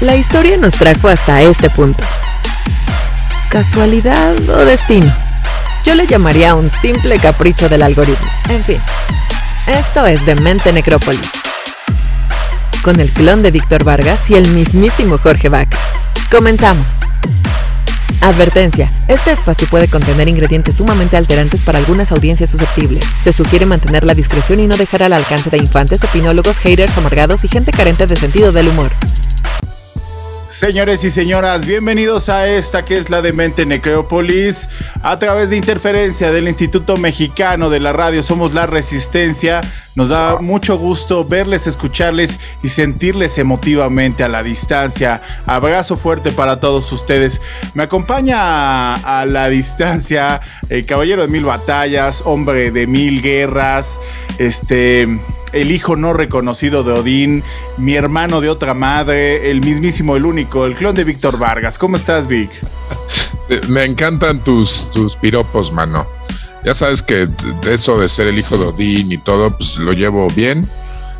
La historia nos trajo hasta este punto. ¿Casualidad o destino? Yo le llamaría un simple capricho del algoritmo. En fin, esto es Demente Necrópolis. Con el clon de Víctor Vargas y el mismísimo Jorge Bach. Comenzamos. Advertencia. Este espacio puede contener ingredientes sumamente alterantes para algunas audiencias susceptibles. Se sugiere mantener la discreción y no dejar al alcance de infantes, opinólogos, haters amargados y gente carente de sentido del humor. Señores y señoras, bienvenidos a esta que es la Demente Necrópolis. A través de interferencia del Instituto Mexicano de la Radio Somos la Resistencia, nos da mucho gusto verles, escucharles y sentirles emotivamente a la distancia. Abrazo fuerte para todos ustedes. Me acompaña a, la distancia el caballero de mil batallas, hombre de mil guerras, este el hijo no reconocido de Odín, mi hermano de otra madre, el mismísimo, el único, el clon de Víctor Vargas. ¿Cómo estás, Vic? Me encantan tus, tus piropos, mano ya sabes que eso de ser el hijo de Odín y todo, pues lo llevo bien.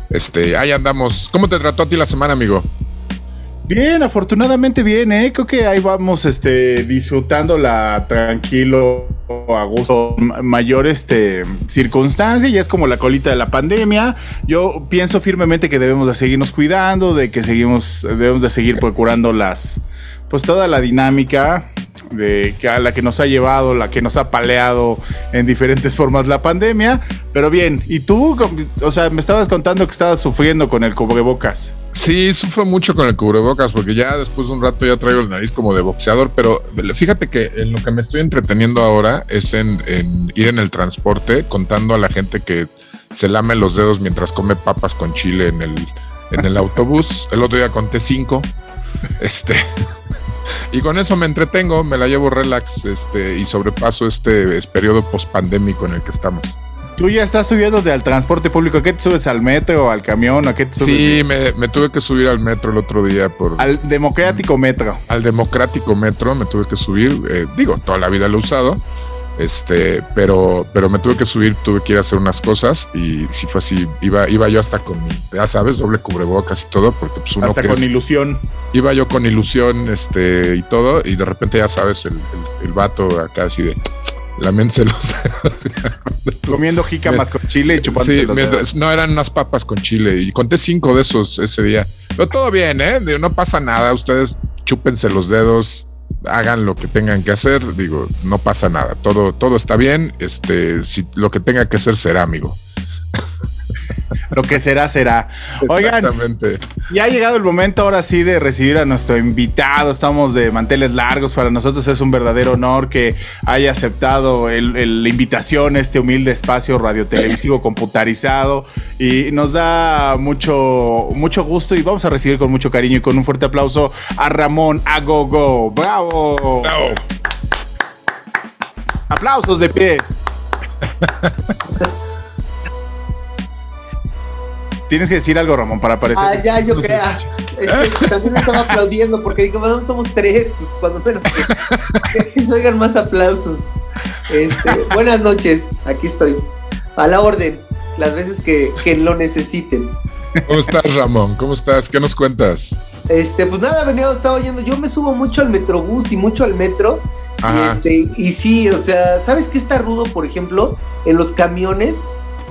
Este, ahí andamos. ¿Cómo te trató a ti la semana, amigo? Bien, afortunadamente bien, ¿eh? Creo que ahí vamos este, disfrutándola tranquilo, a gusto, mayor este, circunstancia, ya es como la colita de la pandemia. Yo pienso firmemente que debemos de seguirnos cuidando, de que seguimos, debemos de seguir procurando las, pues toda la dinámica de a la que nos ha llevado, la que nos ha paleado en diferentes formas la pandemia. Pero bien, ¿y tú? O sea, me estabas contando que estabas sufriendo con el cubrebocas. Sí, sufro mucho con el cubrebocas porque ya después de un rato ya traigo el nariz como de boxeador, pero fíjate que en lo que me estoy entreteniendo ahora es en, en ir en el transporte contando a la gente que se lame los dedos mientras come papas con chile en el, en el autobús. El otro día conté cinco. Este, y con eso me entretengo, me la llevo relax este, y sobrepaso este periodo post-pandémico en el que estamos. Tú ya estás subiendo de al transporte público. ¿A qué te subes? ¿Al metro? ¿Al camión? ¿A qué te subes? Sí, me, tuve que subir al metro el otro día por. Al democrático metro. Al democrático metro me tuve que subir. Eh, digo, toda la vida lo he usado. Este, pero, pero me tuve que subir, tuve que ir a hacer unas cosas y si fue así, iba, iba yo hasta con, ya sabes, doble cubrebocas y todo, porque pues uno hasta con ilusión. Iba yo con ilusión, este, y todo, y de repente ya sabes, el, el, vato acá así de lamense los comiendo jícamas con chile y chupando sí, no eran unas papas con chile y conté cinco de esos ese día. Pero todo bien eh no pasa nada ustedes chúpense los dedos hagan lo que tengan que hacer, digo, no pasa nada, todo, todo está bien, este, si lo que tenga que hacer será, amigo. Lo que será, será. Oigan, ya ha llegado el momento ahora sí de recibir a nuestro invitado. Estamos de manteles largos. Para nosotros es un verdadero honor que haya aceptado la invitación a este humilde espacio radiotelevisivo computarizado. Y nos da mucho, mucho gusto y vamos a recibir con mucho cariño y con un fuerte aplauso a Ramón Agogo. ¡Bravo! ¡Bravo! Aplausos de pie. Tienes que decir algo, Ramón, para aparecer. Ah, ya, yo creo. también estaba aplaudiendo porque digo, bueno, somos tres, pues cuando menos que, se oigan más aplausos. Este, buenas noches, aquí estoy. A la orden, las veces que, que lo necesiten. ¿Cómo estás, Ramón? ¿Cómo estás? ¿Qué nos cuentas? Este, pues nada, venía, estaba oyendo. Yo me subo mucho al metrobús y mucho al metro. Y, este, y sí, o sea, ¿sabes qué está rudo, por ejemplo? En los camiones,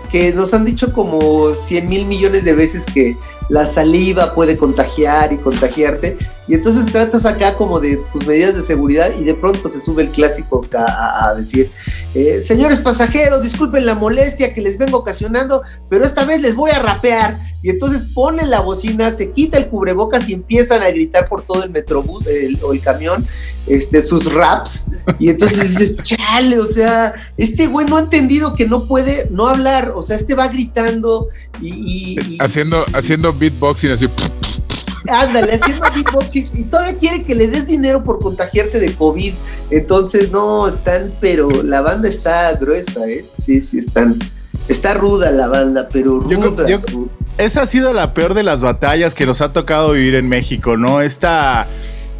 que nos han dicho como 100 mil millones de veces que la saliva puede contagiar y contagiarte. Y entonces tratas acá como de tus medidas de seguridad y de pronto se sube el clásico a, decir, eh, señores pasajeros, disculpen la molestia que les vengo ocasionando, pero esta vez les voy a rapear. Y entonces ponen la bocina, se quita el cubrebocas y empiezan a gritar por todo el metrobús o el camión este, sus raps. Y entonces dices, chale, o sea, este güey no ha entendido que no puede no hablar, o sea, este va gritando y... haciendo, haciendo beatboxing así. Ándale, haciendo beatboxing y todavía quiere que le des dinero por contagiarte de COVID. Entonces, no, están, pero la banda está gruesa, ¿eh? Sí, sí, están. Está ruda la banda, pero ruda. esa ha sido la peor de las batallas que nos ha tocado vivir en México, ¿no? Esta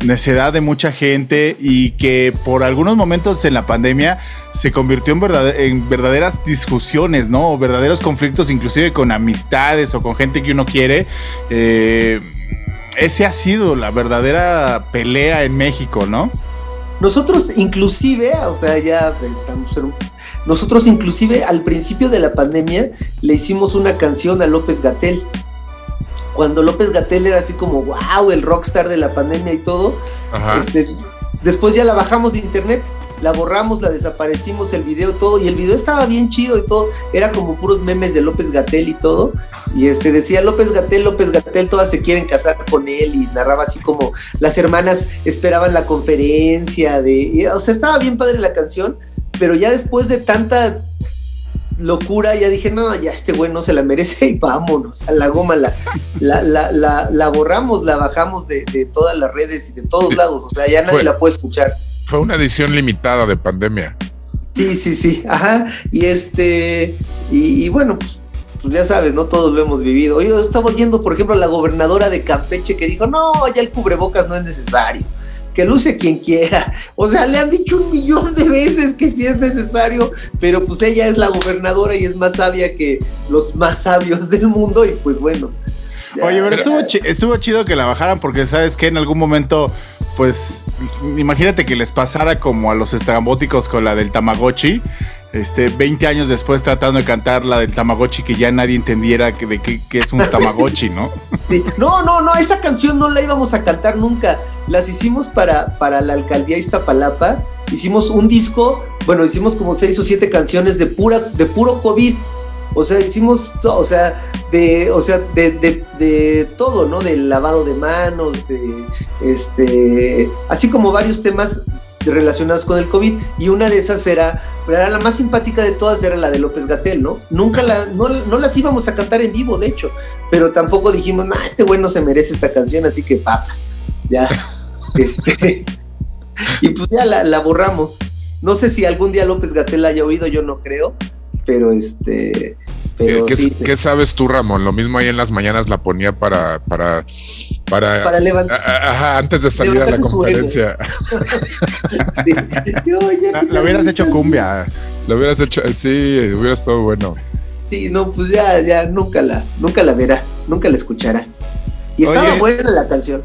necedad de mucha gente y que por algunos momentos en la pandemia se convirtió en, en verdaderas discusiones, ¿no? verdaderos conflictos inclusive con amistades o con gente que uno quiere. Eh, ese ha sido la verdadera pelea en México, ¿no? Nosotros inclusive, o sea, ya estamos en nosotros inclusive al principio de la pandemia le hicimos una canción a López Gatel. Cuando López Gatel era así como, wow, el rockstar de la pandemia y todo. Este, después ya la bajamos de internet, la borramos, la desaparecimos, el video, todo. Y el video estaba bien chido y todo. Era como puros memes de López Gatel y todo. Y este decía López Gatel, López Gatel, todas se quieren casar con él. Y narraba así como las hermanas esperaban la conferencia de. O sea, estaba bien padre la canción pero ya después de tanta locura, ya dije, no, ya este güey no se la merece y vámonos a la goma, la, la, la, borramos, la bajamos de, todas las redes y de todos lados, o sea, ya nadie la puede escuchar. Fue una edición limitada de pandemia. Sí, sí, sí, ajá, y este, y, bueno, pues, pues, ya sabes, no todos lo hemos vivido. Yo estaba viendo, por ejemplo, a la gobernadora de Campeche que dijo, no, ya el cubrebocas no es necesario que luce quien quiera. O sea, le han dicho un millón de veces que sí es necesario, pero pues ella es la gobernadora y es más sabia que los más sabios del mundo y pues bueno. Oye, pero estuvo, estuvo chido que la bajaran porque sabes que en algún momento, pues, imagínate que les pasara como a los estrambóticos con la del Tamagotchi, este, 20 años después tratando de cantar la del Tamagotchi que ya nadie entendiera que, de qué, es un Tamagotchi, ¿no? No, no, no, esa canción no la íbamos a cantar nunca. Las hicimos para, para la alcaldía Iztapalapa. Hicimos un disco, bueno, hicimos como seis o siete canciones de pura, de puro COVID. O sea, hicimos, o sea, de, o sea, de, de, de, todo, ¿no? Del lavado de manos, de, este, así como varios temas relacionados con el COVID. Y una de esas era era la más simpática de todas, era la de López Gatel, ¿no? Nunca la, no, las íbamos a cantar en vivo, de hecho, pero tampoco dijimos, nah, este güey no se merece esta canción, así que papas, ya, este, y pues ya la, borramos. No sé si algún día López Gatel la haya oído, yo no creo, pero este... Pero ¿Qué, sabes tú, Ramón? Lo mismo ahí en las mañanas la ponía para, para para, levantar. Ajá, antes de salir a la conferencia. sí. lo hubieras hecho cumbia. Lo hubieras hecho, sí, hubiera estado bueno. Sí, no, pues ya, ya nunca la, nunca la verá, nunca la escuchará. Y estaba buena la canción.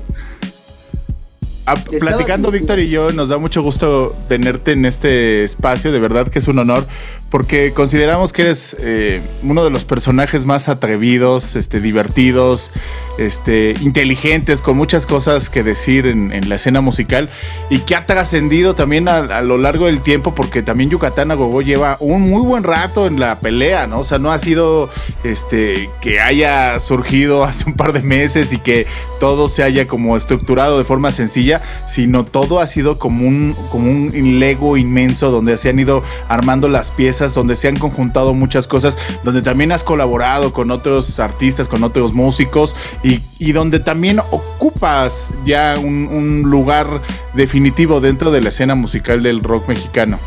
Ah, platicando Víctor y yo, nos da mucho gusto tenerte en este espacio, de verdad que es un honor, porque consideramos que eres eh, uno de los personajes más atrevidos, este, divertidos, este, inteligentes, con muchas cosas que decir en, la escena musical y que ha trascendido también a, lo largo del tiempo, porque también Yucatán Agogó lleva un muy buen rato en la pelea, ¿no? O sea, no ha sido este, que haya surgido hace un par de meses y que todo se haya como estructurado de forma sencilla, sino todo ha sido como un, como un lego inmenso donde se han ido armando las piezas donde se han conjuntado muchas cosas, donde también has colaborado con otros artistas, con otros músicos y, donde también ocupas ya un, lugar definitivo dentro de la escena musical del rock mexicano.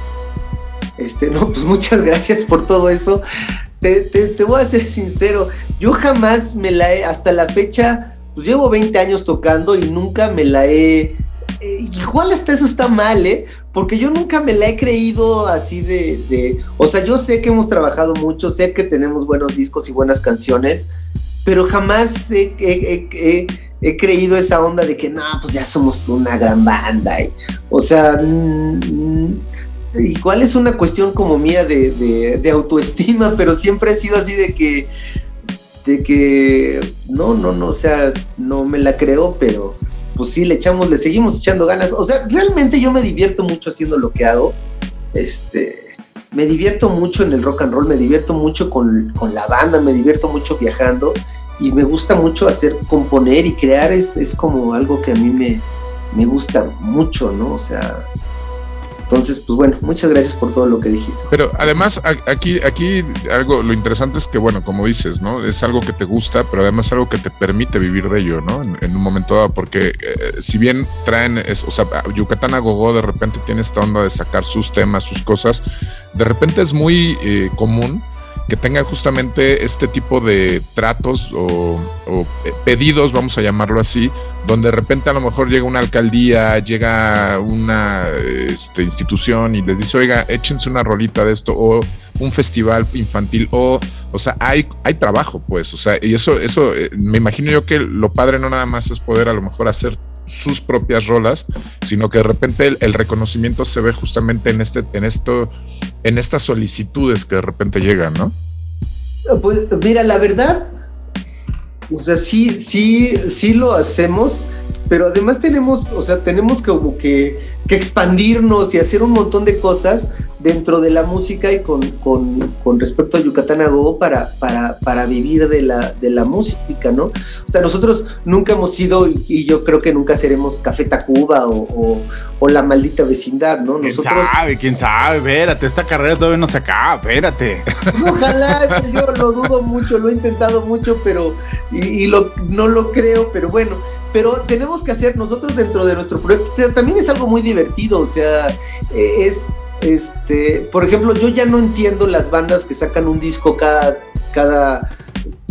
Este, no, pues muchas gracias por todo eso. Te, te, voy a ser sincero, yo jamás me la he, hasta la fecha, pues llevo 20 años tocando y nunca me la he igual hasta eso está mal, ¿eh? Porque yo nunca me la he creído así de, O sea, yo sé que hemos trabajado mucho, sé que tenemos buenos discos y buenas canciones, pero jamás he, creído esa onda de que, no, pues ya somos una gran banda. o sea, mm, igual es una cuestión como mía de, de autoestima, pero siempre he sido así de que... De que, no, no, no, o sea, no me la creo, pero pues sí, le echamos, le seguimos echando ganas. O sea, realmente yo me divierto mucho haciendo lo que hago. Este, me divierto mucho en el rock and roll, me divierto mucho con, la banda, me divierto mucho viajando y me gusta mucho hacer, componer y crear, es, es como algo que a mí me, me gusta mucho, ¿no? O sea, entonces, pues bueno, muchas gracias por todo lo que dijiste. Pero además, aquí, aquí algo, lo interesante es que, bueno, como dices, ¿no? Es algo que te gusta, pero además es algo que te permite vivir de ello, ¿no? En, un momento dado, porque eh, si bien traen, o sea, Yucatán a Gogó de repente tiene esta onda de sacar sus temas, sus cosas, de repente es muy eh, común que tenga justamente este tipo de tratos o, pedidos, vamos a llamarlo así, donde de repente a lo mejor llega una alcaldía, llega una este, institución y les dice, oiga, échense una rolita de esto, o un festival infantil, o, o sea, hay, hay trabajo, pues, o sea, y eso, eso, eh, me imagino yo que lo padre no nada más es poder a lo mejor hacer sus propias rolas, sino que de repente el, reconocimiento se ve justamente en este, en esto, en estas solicitudes que de repente llegan, ¿no? Pues mira, la verdad, o sea, sí, sí, sí lo hacemos, pero además tenemos, o sea, tenemos como que, que expandirnos y hacer un montón de cosas dentro de la música y con, con, respecto a Yucatán a para, para, para, vivir de la, de la música, ¿no? O sea, nosotros nunca hemos sido, y, yo creo que nunca seremos Café Tacuba o, o, la maldita vecindad, ¿no? Nosotros, ¿Quién sabe? ¿Quién sabe? Espérate, esta carrera todavía no se acaba, espérate. Pues ojalá, yo lo dudo mucho, lo he intentado mucho, pero, y, lo, no lo creo, pero bueno pero tenemos que hacer nosotros dentro de nuestro proyecto, también es algo muy divertido, o sea, e, es, este, por ejemplo, yo ya no entiendo las bandas que sacan un disco cada, cada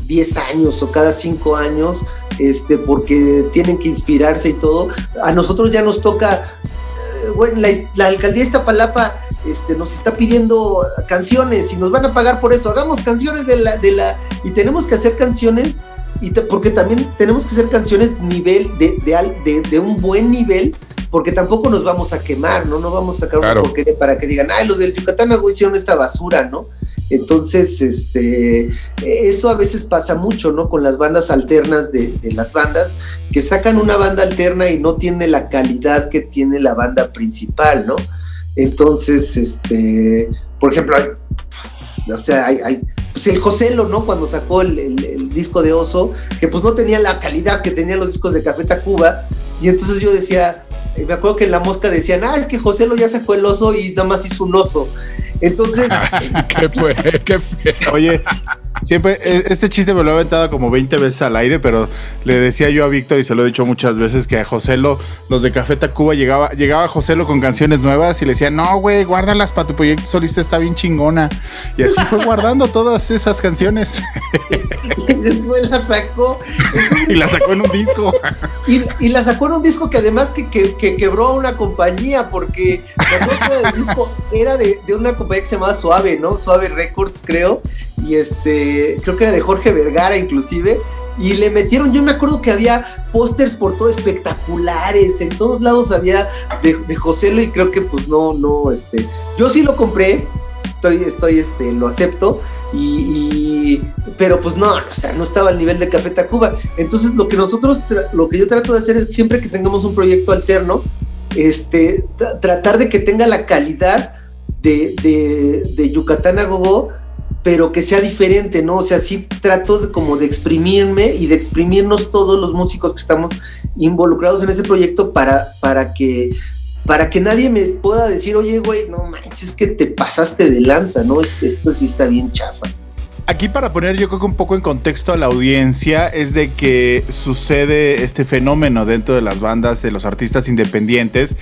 10 años o cada 5 años, este, porque tienen que inspirarse y todo. A nosotros ya nos toca, eh, bueno, la, la, alcaldía de Iztapalapa este, nos está pidiendo canciones y nos van a pagar por eso. Hagamos canciones de la, de la, y tenemos que hacer canciones, y porque también tenemos que hacer canciones nivel, de, de, de un buen nivel porque tampoco nos vamos a quemar, ¿no? No vamos a sacar una porquería para que digan, ay, los del Yucatán hicieron esta basura, ¿no? Entonces, este, eso a veces pasa mucho, ¿no? Con las bandas alternas de, las bandas, que sacan una banda alterna y no tiene la calidad que tiene la banda principal, ¿no? Entonces, este, por ejemplo, o sea, hay, pues el Joselo, ¿no? Cuando sacó el, el, disco de Oso, que pues no tenía la calidad que tenían los discos de Café Tacuba, y entonces yo decía, y me acuerdo que en la mosca decían, ah, es que José lo ya sacó el oso y nada más hizo un oso. Entonces. ¿Qué fue? ¿Qué fue? Oye, siempre, e, este chiste me lo he aventado como 20 veces al aire, pero le decía yo a Víctor y se lo he dicho muchas veces que a Joselo, los de Café Tacuba, llegaba, llegaba Joselo con canciones nuevas y le decía, no, güey, guárdalas para tu proyecto solista, está bien chingona. Y así fue guardando todas esas canciones. y después la sacó. y la sacó en un disco. y, la sacó en un disco que además que, que, quebró a una compañía, porque la del disco era de, de una compañía se llamaba Suave, ¿no? Suave Records, creo. Y este, creo que era de Jorge Vergara, inclusive. Y le metieron, yo me acuerdo que había pósters por todo espectaculares, en todos lados había de, José y creo que pues no, no, este, yo sí lo compré, estoy, estoy, este, lo acepto, y, pero pues no, o sea, no estaba al nivel de Café Tacuba. Entonces lo que nosotros, lo que yo trato de hacer es siempre que tengamos un proyecto alterno, este, tratar de que tenga la calidad de, de, Yucatán a Gogo, pero que sea diferente, ¿no? O sea, sí trato de, como de exprimirme y de exprimirnos todos los músicos que estamos involucrados en ese proyecto para, para que para que nadie me pueda decir, oye, güey, no manches, es que te pasaste de lanza, ¿no? Esto, esto sí está bien chafa. Aquí para poner yo creo que un poco en contexto a la audiencia es de que sucede este fenómeno dentro de las bandas de los artistas independientes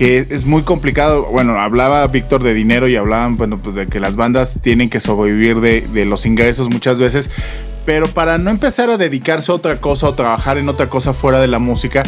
que es muy complicado. Bueno, hablaba Víctor de dinero y hablaban bueno, pues de que las bandas tienen que sobrevivir de, de los ingresos muchas veces, pero para no empezar a dedicarse a otra cosa o trabajar en otra cosa fuera de la música,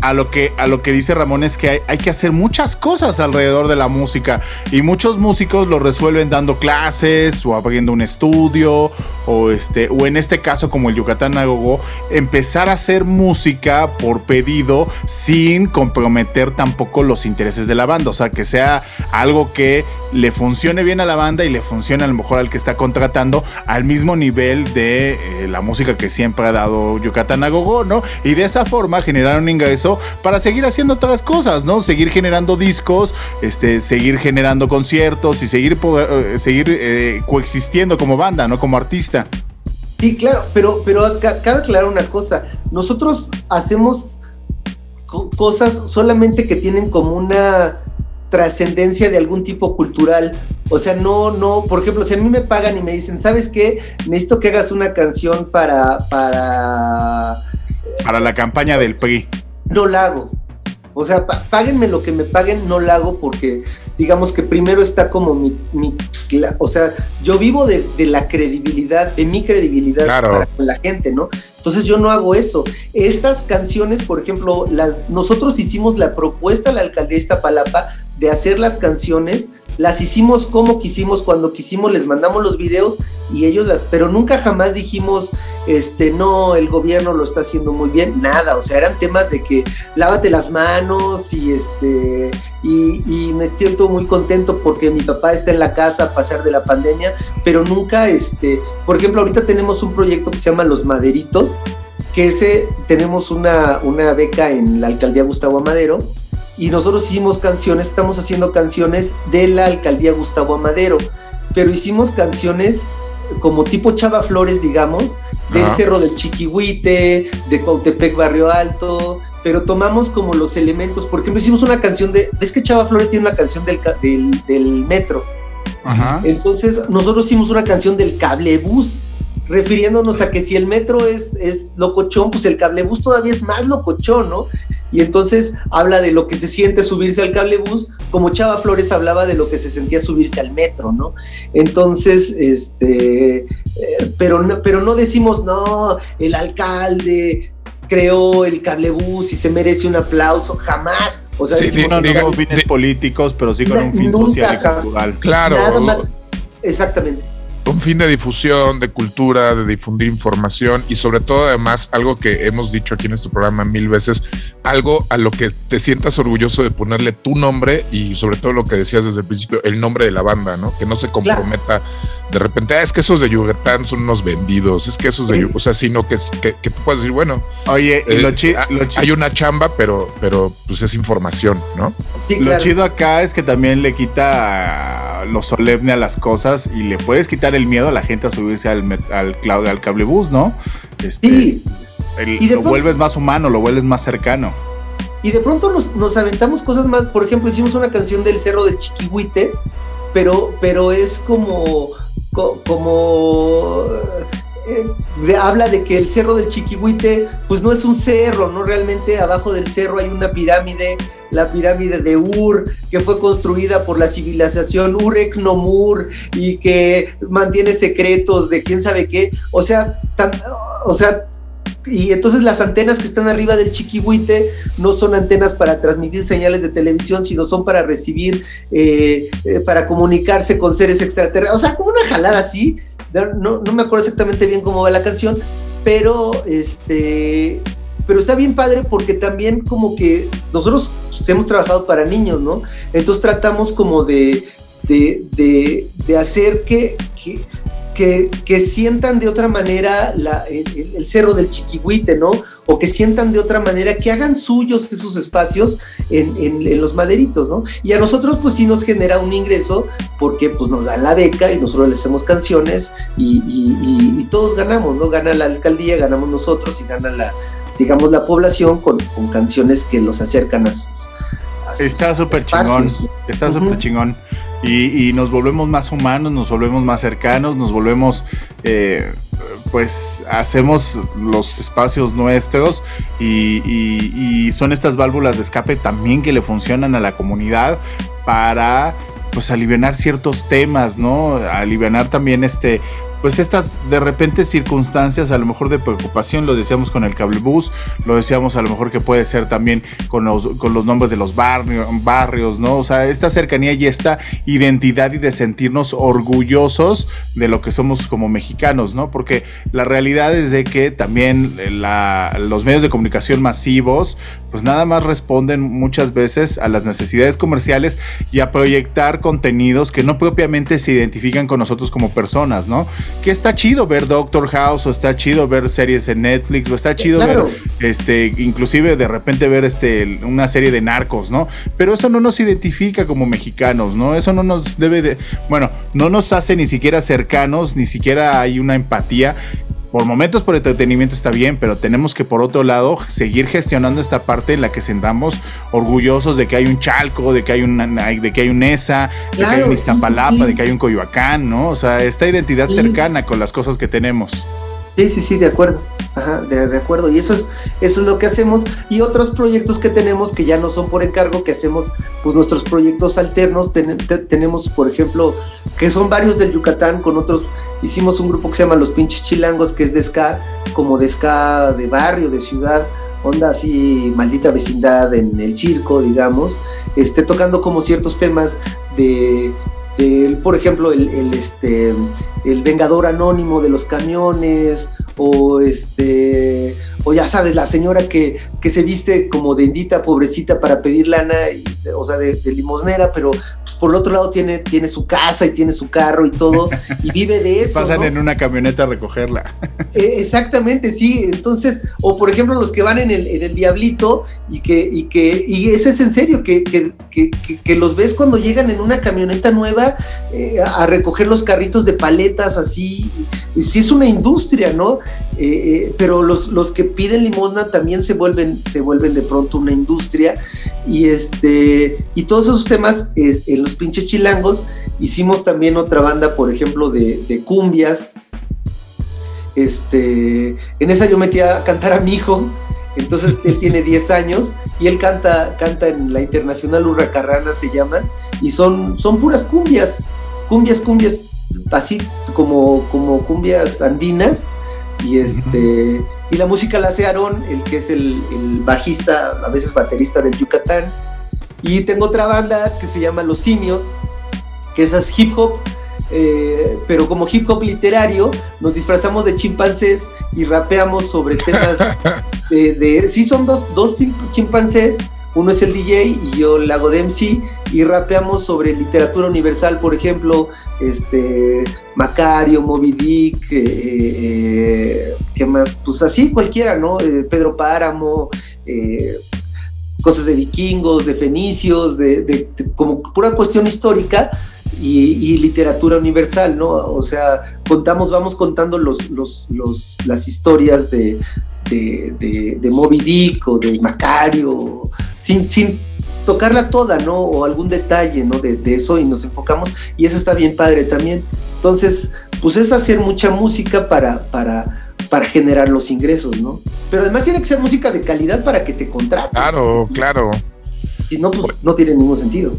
a lo que, a lo que dice Ramón es que hay, que hacer muchas cosas alrededor de la música. Y muchos músicos lo resuelven dando clases o abriendo un estudio o, este, o en este caso como el Yucatán Agogo, empezar a hacer música por pedido sin comprometer tampoco los intereses de la banda, o sea, que sea algo que le funcione bien a la banda y le funcione a lo mejor al que está contratando al mismo nivel de eh, la música que siempre ha dado Yucatán Agogo, ¿no? Y de esa forma generar un ingreso para seguir haciendo otras cosas, ¿no? Seguir generando discos, este, seguir generando conciertos y seguir, poder, eh, seguir eh, coexistiendo como banda, ¿no? Como artista. Sí, claro, pero, pero cabe aclarar una cosa. Nosotros hacemos cosas solamente que tienen como una trascendencia de algún tipo cultural. O sea, no, no, por ejemplo, si a mí me pagan y me dicen, ¿sabes qué? Necesito que hagas una canción para, para... Para la campaña del PRI no la hago. O sea, páguenme lo que me paguen, no la hago porque digamos que primero está como mi, o sea, yo vivo de, la credibilidad, de mi credibilidad para con la gente, ¿no? Entonces yo no hago eso. Estas canciones, por ejemplo, las, nosotros hicimos la propuesta a la alcaldía de Iztapalapa de hacer las canciones las hicimos como quisimos, cuando quisimos, les mandamos los videos y ellos las, pero nunca jamás dijimos, este, no, el gobierno lo está haciendo muy bien, nada, o sea, eran temas de que lávate las manos y este, y, me siento muy contento porque mi papá está en la casa a pasar de la pandemia, pero nunca, este, por ejemplo, ahorita tenemos un proyecto que se llama Los Maderitos, que ese tenemos una, una beca en la alcaldía Gustavo Amadero y nosotros hicimos canciones, estamos haciendo canciones de la alcaldía Gustavo Amadero, pero hicimos canciones como tipo Chava Flores, digamos, del Cerro del Chiquihuite, de Cuautepec Barrio Alto, pero tomamos como los elementos, por ejemplo, hicimos una canción de, es que Chava Flores tiene una canción del, del, metro, entonces nosotros hicimos una canción del cablebús, refiriéndonos a que si el metro es, es locochón, pues el cablebús todavía es más locochón, ¿no? y entonces habla de lo que se siente subirse al cablebús, como Chava Flores hablaba de lo que se sentía subirse al metro, ¿no? Entonces, este, eh, pero, no, pero no decimos, no, el alcalde creó el cablebús y se merece un aplauso, jamás. O sea, sí, decimos, no, con fines políticos, pero sí con un fin social y cultural. Claro. Nada más, exactamente un fin de difusión, de cultura, de difundir información y sobre todo además algo que hemos dicho aquí en este programa mil veces, algo a lo que te sientas orgulloso de ponerle tu nombre y sobre todo lo que decías desde el principio, el nombre de la banda, ¿no? Que no se comprometa de repente, ah, es que esos de Yucatán son unos vendidos, es que esos de Yucatán, o sea, sino que, que, que tú puedes decir, bueno, oye, eh, lo, hay una chamba, pero, pero pues es información, ¿no? Lo chido acá es que también le quita lo solemne a las cosas y le puedes quitar el miedo a la gente a subirse al, al, al cablebús, ¿no? Este, sí. lo vuelves más humano, lo vuelves más cercano. Y de pronto nos, aventamos cosas más. Por ejemplo, hicimos una canción del Cerro del Chiquihuite, pero, pero es como. como eh, habla de que el cerro del Chiquihuite, pues no es un cerro, ¿no? Realmente abajo del cerro hay una pirámide la pirámide de Ur, que fue construida por la civilización Ur-Eknomur y que mantiene secretos de quién sabe qué. O sea, o sea, y entonces las antenas que están arriba del chiquihuite no son antenas para transmitir señales de televisión, sino son para recibir, eh, eh, para comunicarse con seres extraterrestres. O sea, como una jalada así. No, no me acuerdo exactamente bien cómo va la canción, pero este pero está bien padre porque también como que nosotros hemos trabajado para niños, ¿no? Entonces tratamos como de, de, hacer que, que, que, sientan de otra manera el, cerro del chiquihuite, ¿no? O que sientan de otra manera, que hagan suyos esos espacios en, los maderitos, ¿no? Y a nosotros pues sí nos genera un ingreso porque pues nos dan la beca y nosotros les hacemos canciones y, y todos ganamos, ¿no? Gana la alcaldía, ganamos nosotros y gana la, digamos, la población con, canciones que los acercan a sus... está súper chingón, está súper chingón. Y, nos volvemos más humanos, nos volvemos más cercanos, nos volvemos, eh, pues hacemos los espacios nuestros y, y, son estas válvulas de escape también que le funcionan a la comunidad para pues aliviar ciertos temas, ¿no? Aliviar también este pues estas de repente circunstancias a lo mejor de preocupación, lo decíamos con el cable bus, lo decíamos a lo mejor que puede ser también con los, con los nombres de los barrios, barrios, ¿no? O sea, esta cercanía y esta identidad y de sentirnos orgullosos de lo que somos como mexicanos, ¿no? Porque la realidad es de que también los medios de comunicación masivos, pues nada más responden muchas veces a las necesidades comerciales y a proyectar contenidos que no propiamente se identifican con nosotros como personas, ¿no? que está chido ver Doctor House o está chido ver series en Netflix o está chido ver este inclusive de repente ver este una serie de narcos, ¿no? Pero eso no nos identifica como mexicanos, ¿no? Eso no nos debe de bueno, no nos hace ni siquiera cercanos, ni siquiera hay una empatía por momentos por entretenimiento está bien, pero tenemos que por otro lado seguir gestionando esta parte en la que sentamos orgullosos de que hay un Chalco, de que hay una, de que hay un ESA, de que hay un Iztapalapa, de que hay un Coyoacán, ¿no? O sea, esta identidad cercana con las cosas que tenemos. Sí, sí, sí, de acuerdo. Ajá, de, acuerdo. Y eso es, eso es lo que hacemos. Y otros proyectos que tenemos que ya no son por encargo, que hacemos pues nuestros proyectos alternos. tenemos, por ejemplo, que son varios del Yucatán con otros. Hicimos un grupo que se llama Los Pinches Chilangos, que es de ska, como de ska de barrio, de ciudad, onda así, maldita vecindad en el circo, digamos, este, tocando como ciertos temas de por ejemplo, el, el, este, el vengador anónimo de los camiones, o este o ya sabes, la señora que, que se viste como dendita, pobrecita, para pedir lana, o sea, de, limosnera, pero pues, por el otro lado tiene, tiene su casa y tiene su carro y todo, y vive de eso. Pasan en una camioneta a recogerla. E, exactamente, sí. Entonces, o por ejemplo, los que van en el, en el Diablito y que, y que, y ese es en serio, que, que, que los ves cuando llegan en una camioneta nueva eh, a recoger los carritos de paletas así. Sí, es una industria, ¿no? Eh, eh, pero los, los que piden limosna también se vuelven, se vuelven de pronto una industria. Y, este, y todos esos temas en los pinches chilangos, hicimos también otra banda, por ejemplo, de, cumbias. Este, en esa yo metí a cantar a mi hijo, entonces él tiene 10 años y él canta, canta en la Internacional Hurracarrana se llama, y son, son puras cumbias, cumbias, cumbias, así como, como cumbias andinas, y este y la música la hace Aarón, el que es el, bajista, a veces baterista del Yucatán. Y tengo otra banda que se llama Los Simios, que es hip hop, eh, pero como hip hop literario, nos disfrazamos de chimpancés y rapeamos sobre temas de, de sí son dos, dos chimpancés uno es el DJ y yo la hago de MC y rapeamos sobre literatura universal, por ejemplo, este Macario, Moby Dick, eh, eh, ¿qué más? Pues así cualquiera, ¿no? Eh, Pedro Páramo, cosas de vikingos, de fenicios, de, como pura cuestión histórica y, literatura universal, ¿no? O sea, contamos, vamos contando los, los, las historias de, de, de, Moby Dick o de Macario, sin, sin tocarla toda, ¿no? O algún detalle, ¿no? De, eso y nos enfocamos y eso está bien padre también. Entonces, pues es hacer mucha música para, para, para generar los ingresos, ¿no? Pero además tiene que ser música de calidad para que te contraten. Claro, claro. Si no, pues no tiene ningún sentido.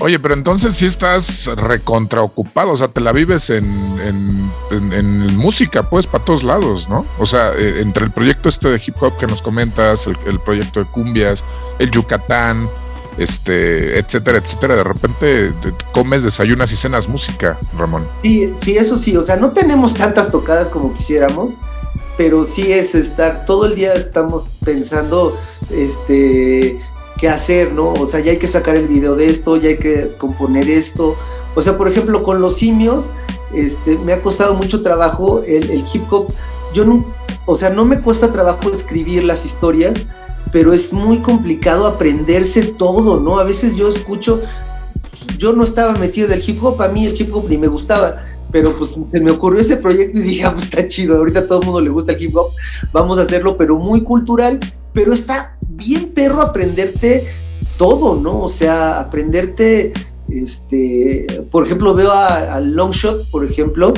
Oye, pero entonces sí estás recontraocupado, o sea, te la vives en, música, pues, para todos lados, ¿no? O sea, eh, entre el proyecto este de hip hop que nos comentas, el, proyecto de cumbias, el Yucatán, este, etcétera, etcétera, de repente comes, desayunas y cenas música, Ramón. Sí, sí, eso sí, o sea, no tenemos tantas tocadas como quisiéramos, pero sí es estar, todo el día estamos pensando, este qué hacer, ¿no? O sea, ya hay que sacar el video de esto, ya hay que componer esto. O sea, por ejemplo, con los simios, este, me ha costado mucho trabajo el, hip hop. Yo no, o sea, no me cuesta trabajo escribir las historias, pero es muy complicado aprenderse todo, ¿no? A veces yo escucho, yo no estaba metido del hip hop, a mí el hip hop ni me gustaba, pero pues se me ocurrió ese proyecto y dije, ah, pues está chido, ahorita a todo el mundo le gusta el hip hop, vamos a hacerlo, pero muy cultural, pero está bien perro aprenderte todo, ¿no? O sea, aprenderte, este, por ejemplo, veo a, Longshot, por ejemplo,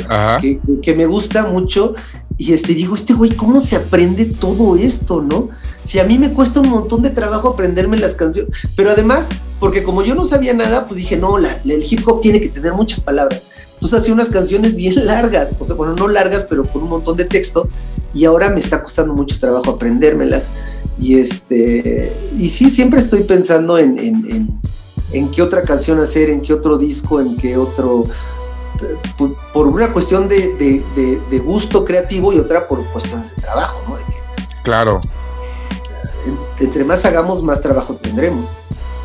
que, me gusta mucho, y este, digo, este güey, ¿cómo se aprende todo esto, no? Si a mí me cuesta un montón de trabajo aprenderme las canciones, pero además, porque como yo no sabía nada, pues dije, no, la, el hip hop tiene que tener muchas palabras. Entonces hacía unas canciones bien largas, o sea, bueno, no largas, pero con un montón de texto, y ahora me está costando mucho trabajo aprendérmelas. Y este, y sí, siempre estoy pensando en, en, qué otra canción hacer, en qué otro disco, en qué otro, por, una cuestión de, de, gusto creativo y otra por cuestiones de trabajo, ¿no? claro. Entre más hagamos, más trabajo tendremos.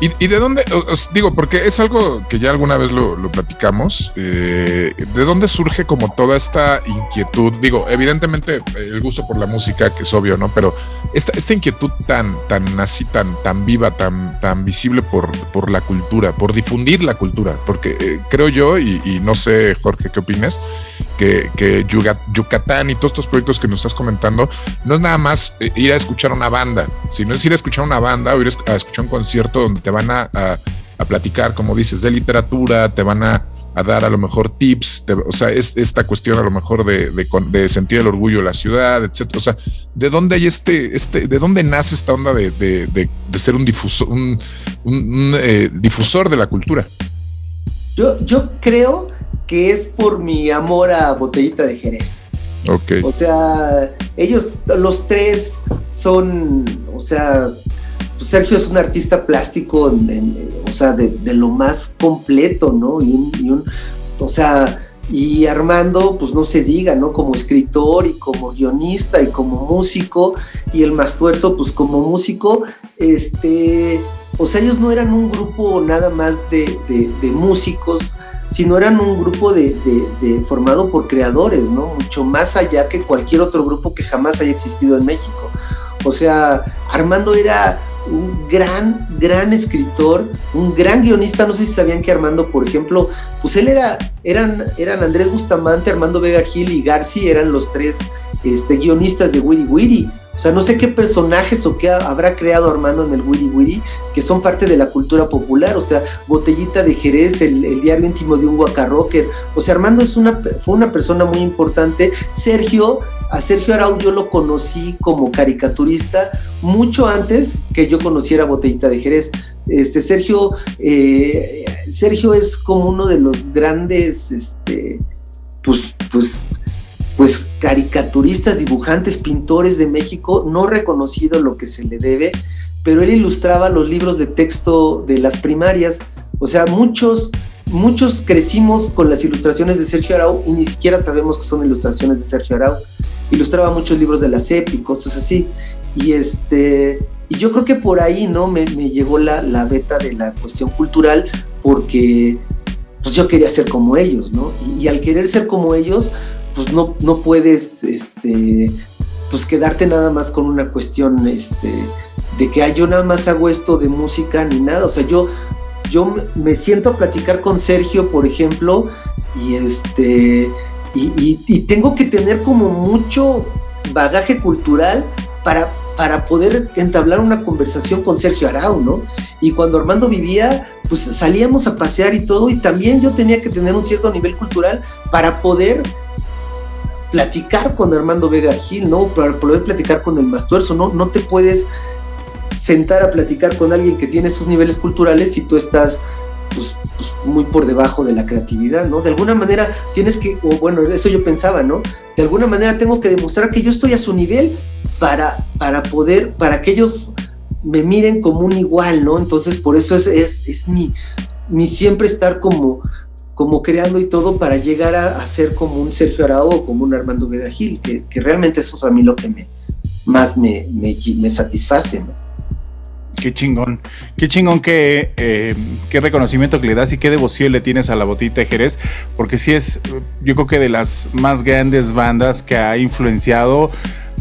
¿Y, de dónde, os digo, porque es algo que ya alguna vez lo, platicamos, eh, ¿de dónde surge como toda esta inquietud? Digo, evidentemente el gusto por la música, que es obvio, ¿no? Pero esta, esta inquietud tan, tan así, tan, tan viva, tan, tan visible por, por la cultura, por difundir la cultura, porque eh, creo yo, y, no sé, Jorge, ¿qué opinas? Que, que Yucatán y todos estos proyectos que nos estás comentando, no es nada más eh, ir a escuchar una banda, sino es ir a escuchar una banda o ir a escuchar un concierto donde te van a, platicar, como dices, de literatura, te van a, a dar a lo mejor tips, o sea, es esta cuestión a lo mejor de, de, sentir el orgullo de la ciudad, etcétera. O sea, ¿de dónde hay este, este, de dónde nace esta onda de, de ser un difusor, un, eh, difusor de la cultura? Yo, yo creo que es por mi amor a Botellita de Jerez. Ok. O sea, ellos, los tres son, o sea, pues Sergio es un artista plástico, o sea, de, lo más completo, ¿no? Y un, o sea, y Armando, pues no se diga, ¿no? Como escritor y como guionista y como músico, y el Mastuerzo, pues como músico, este, o sea, ellos no eran un grupo nada más de, de, músicos, sino eran un grupo de, de, formado por creadores, ¿no? Mucho más allá que cualquier otro grupo que jamás haya existido en México. O sea, Armando era un gran, gran escritor, un gran guionista. No sé si sabían que Armando, por ejemplo, pues él era, eran, eran Andrés Bustamante, Armando Vega Gil y Garci, eran los tres este, guionistas de Wiri Wiri. O sea, no sé qué personajes o qué habrá creado Armando en el Wiri Wiri, que son parte de la cultura popular. O sea, Botellita de Jerez, el, diario íntimo de un guacarrocker. O sea, Armando es una, fue una persona muy importante. Sergio a Sergio Arau yo lo conocí como caricaturista mucho antes que yo conociera Botellita de Jerez. Este, Sergio, eh, Sergio es como uno de los grandes, este, pues, pues, pues caricaturistas, dibujantes, pintores de México, no reconocido lo que se le debe, pero él ilustraba los libros de texto de las primarias. O sea, muchos muchos crecimos con las ilustraciones de Sergio Arau y ni siquiera sabemos que son ilustraciones de Sergio Arau ilustraba muchos libros de la CEP y cosas así. Y este y yo creo que por ahí, ¿no? Me, llegó la, la, beta de la cuestión cultural porque pues yo quería ser como ellos, ¿no? Y, al querer ser como ellos, pues no, no puedes, este, pues quedarte nada más con una cuestión, este, de que yo nada más hago esto de música ni nada. O sea, yo, yo me siento a platicar con Sergio, por ejemplo, y este, y, tengo que tener como mucho bagaje cultural para, para poder entablar una conversación con Sergio Arau, ¿no? Y cuando Armando vivía, pues salíamos a pasear y todo, y también yo tenía que tener un cierto nivel cultural para poder platicar con Armando Vega Gil, ¿no? Para poder platicar con el Mastuerzo, ¿no? No te puedes sentar a platicar con alguien que tiene esos niveles culturales si tú estás pues, pues, muy por debajo de la creatividad, ¿no? De alguna manera tienes que, o bueno, eso yo pensaba, ¿no? De alguna manera tengo que demostrar que yo estoy a su nivel para, para poder, para que ellos me miren como un igual, ¿no? Entonces, por eso es, es, mi, mi siempre estar como, como creando y todo para llegar a, ser como un Sergio Arao o como un Armando Vedagil, que, que realmente eso es a mí lo que me, más me, me, me satisface, ¿no? Qué chingón, qué chingón que eh, qué reconocimiento que le das y qué devoción le tienes a la botita de Jerez, porque sí es, yo creo que de las más grandes bandas que ha influenciado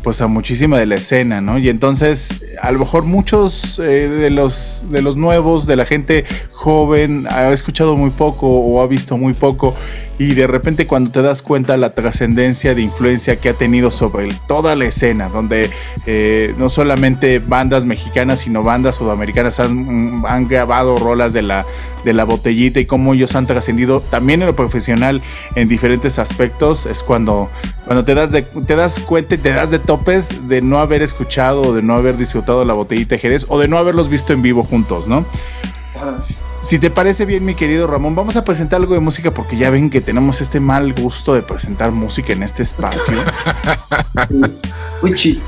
pues a muchísima de la escena, ¿no? Y entonces, a lo mejor muchos eh, de los de los nuevos, de la gente joven, ha escuchado muy poco o ha visto muy poco y de repente cuando te das cuenta la trascendencia de influencia que ha tenido sobre toda la escena, donde eh, no solamente bandas mexicanas, sino bandas sudamericanas han, grabado rolas de la, de la botellita y cómo ellos han trascendido también en lo profesional en diferentes aspectos, es cuando, cuando te, das te das cuenta y te das de topes de no haber escuchado de no haber disfrutado la botellita de Jerez o de no haberlos visto en vivo juntos, ¿no? Si te parece bien, mi querido Ramón, vamos a presentar algo de música porque ya ven que tenemos este mal gusto de presentar música en este espacio. Uchi.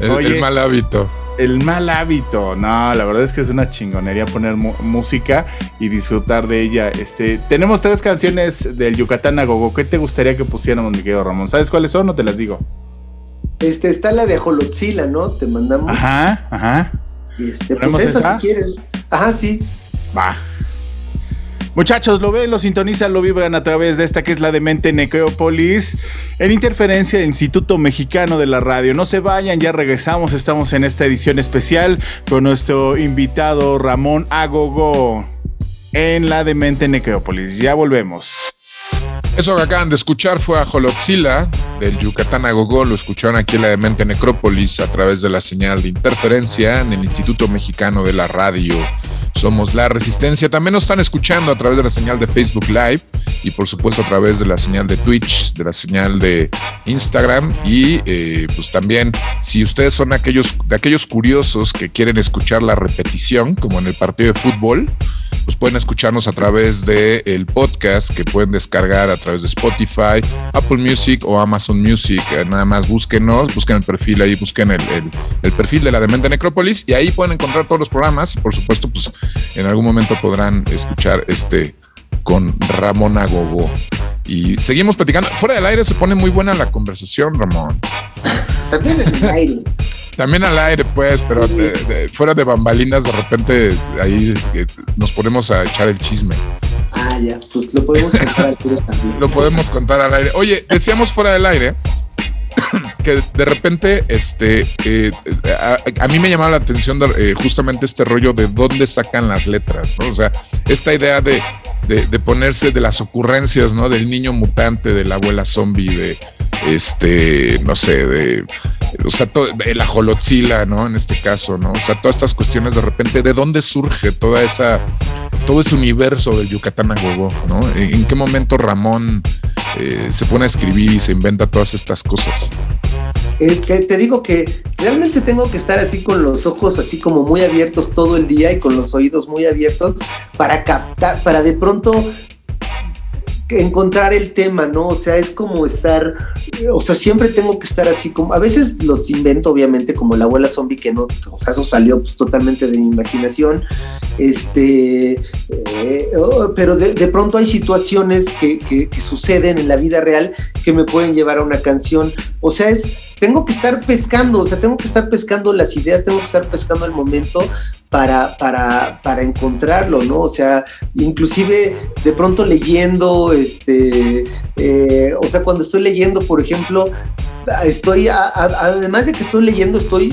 El, mal hábito. El mal hábito. No, la verdad es que es una chingonería poner música y disfrutar de ella. Este, tenemos tres canciones del Yucatán a Gogo. ¿Qué te gustaría que pusiéramos, mi querido Ramón? ¿Sabes cuáles son o te las digo? Este, está la de Jolotzila, ¿no? Te mandamos. Ajá, ajá. Este, pues esa, si quieres. Ajá, sí. Muchachos, lo ven, lo sintonizan, lo vibran a través de esta que es la demente Necrópolis en interferencia del Instituto Mexicano de la Radio. No se vayan, ya regresamos, estamos en esta edición especial con nuestro invitado Ramón Agogo en la demente Necrópolis. Ya volvemos. Eso que acaban de escuchar fue a Jolotzila del Yucatán Agogo. Lo escucharon aquí en la demente Necrópolis a través de la señal de interferencia en el Instituto Mexicano de la Radio. somos La Resistencia. También nos están escuchando a través de la señal de Facebook Live y por supuesto a través de la señal de Twitch, de la señal de Instagram y eh, pues también si ustedes son aquellos de aquellos curiosos que quieren escuchar la repetición como en el partido de fútbol, pues pueden escucharnos a través de el podcast que pueden descargar a través de Spotify, Apple Music o Amazon Music. Eh, nada más búsquenos, busquen el perfil ahí, busquen el, el perfil de la Demente Necrópolis y ahí pueden encontrar todos los programas por supuesto pues en algún momento podrán escuchar este con Ramón Agogo. Y seguimos platicando. Fuera del aire se pone muy buena la conversación, Ramón. También en el aire. También al aire, pues, pero fuera de bambalinas, de repente ahí eh, nos ponemos a echar el chisme. Ah, ya, pues lo podemos contar también. Lo podemos contar al aire. Oye, decíamos fuera del aire que de repente, este, eh, a, mí me llamaba la atención eh, justamente este rollo de dónde sacan las letras, ¿no? O sea, esta idea de, de, ponerse de las ocurrencias, ¿no? Del niño mutante, de la abuela zombie, de, este, no sé, de, o sea, el ajolotzila, ¿no? En este caso, ¿no? O sea, todas estas cuestiones de repente, ¿de dónde surge toda esa, todo ese universo del Yucatán a ¿no? ¿En, qué momento Ramón eh, se pone a escribir y se inventa todas estas cosas? Eh, te digo que realmente tengo que estar así con los ojos así como muy abiertos todo el día y con los oídos muy abiertos para captar, para de pronto encontrar el tema, ¿no? O sea, es como estar, o sea, siempre tengo que estar así como, a veces los invento, obviamente, como la abuela zombie, que no, o sea, eso salió pues, totalmente de mi imaginación, este, eh, oh, pero de, pronto hay situaciones que, que, que suceden en la vida real que me pueden llevar a una canción, o sea, es, tengo que estar pescando, o sea, tengo que estar pescando las ideas, tengo que estar pescando el momento para, para, para encontrarlo, ¿no? O sea, inclusive de pronto leyendo, este, eh, o sea, cuando estoy leyendo, por ejemplo, estoy, además de que estoy leyendo, estoy,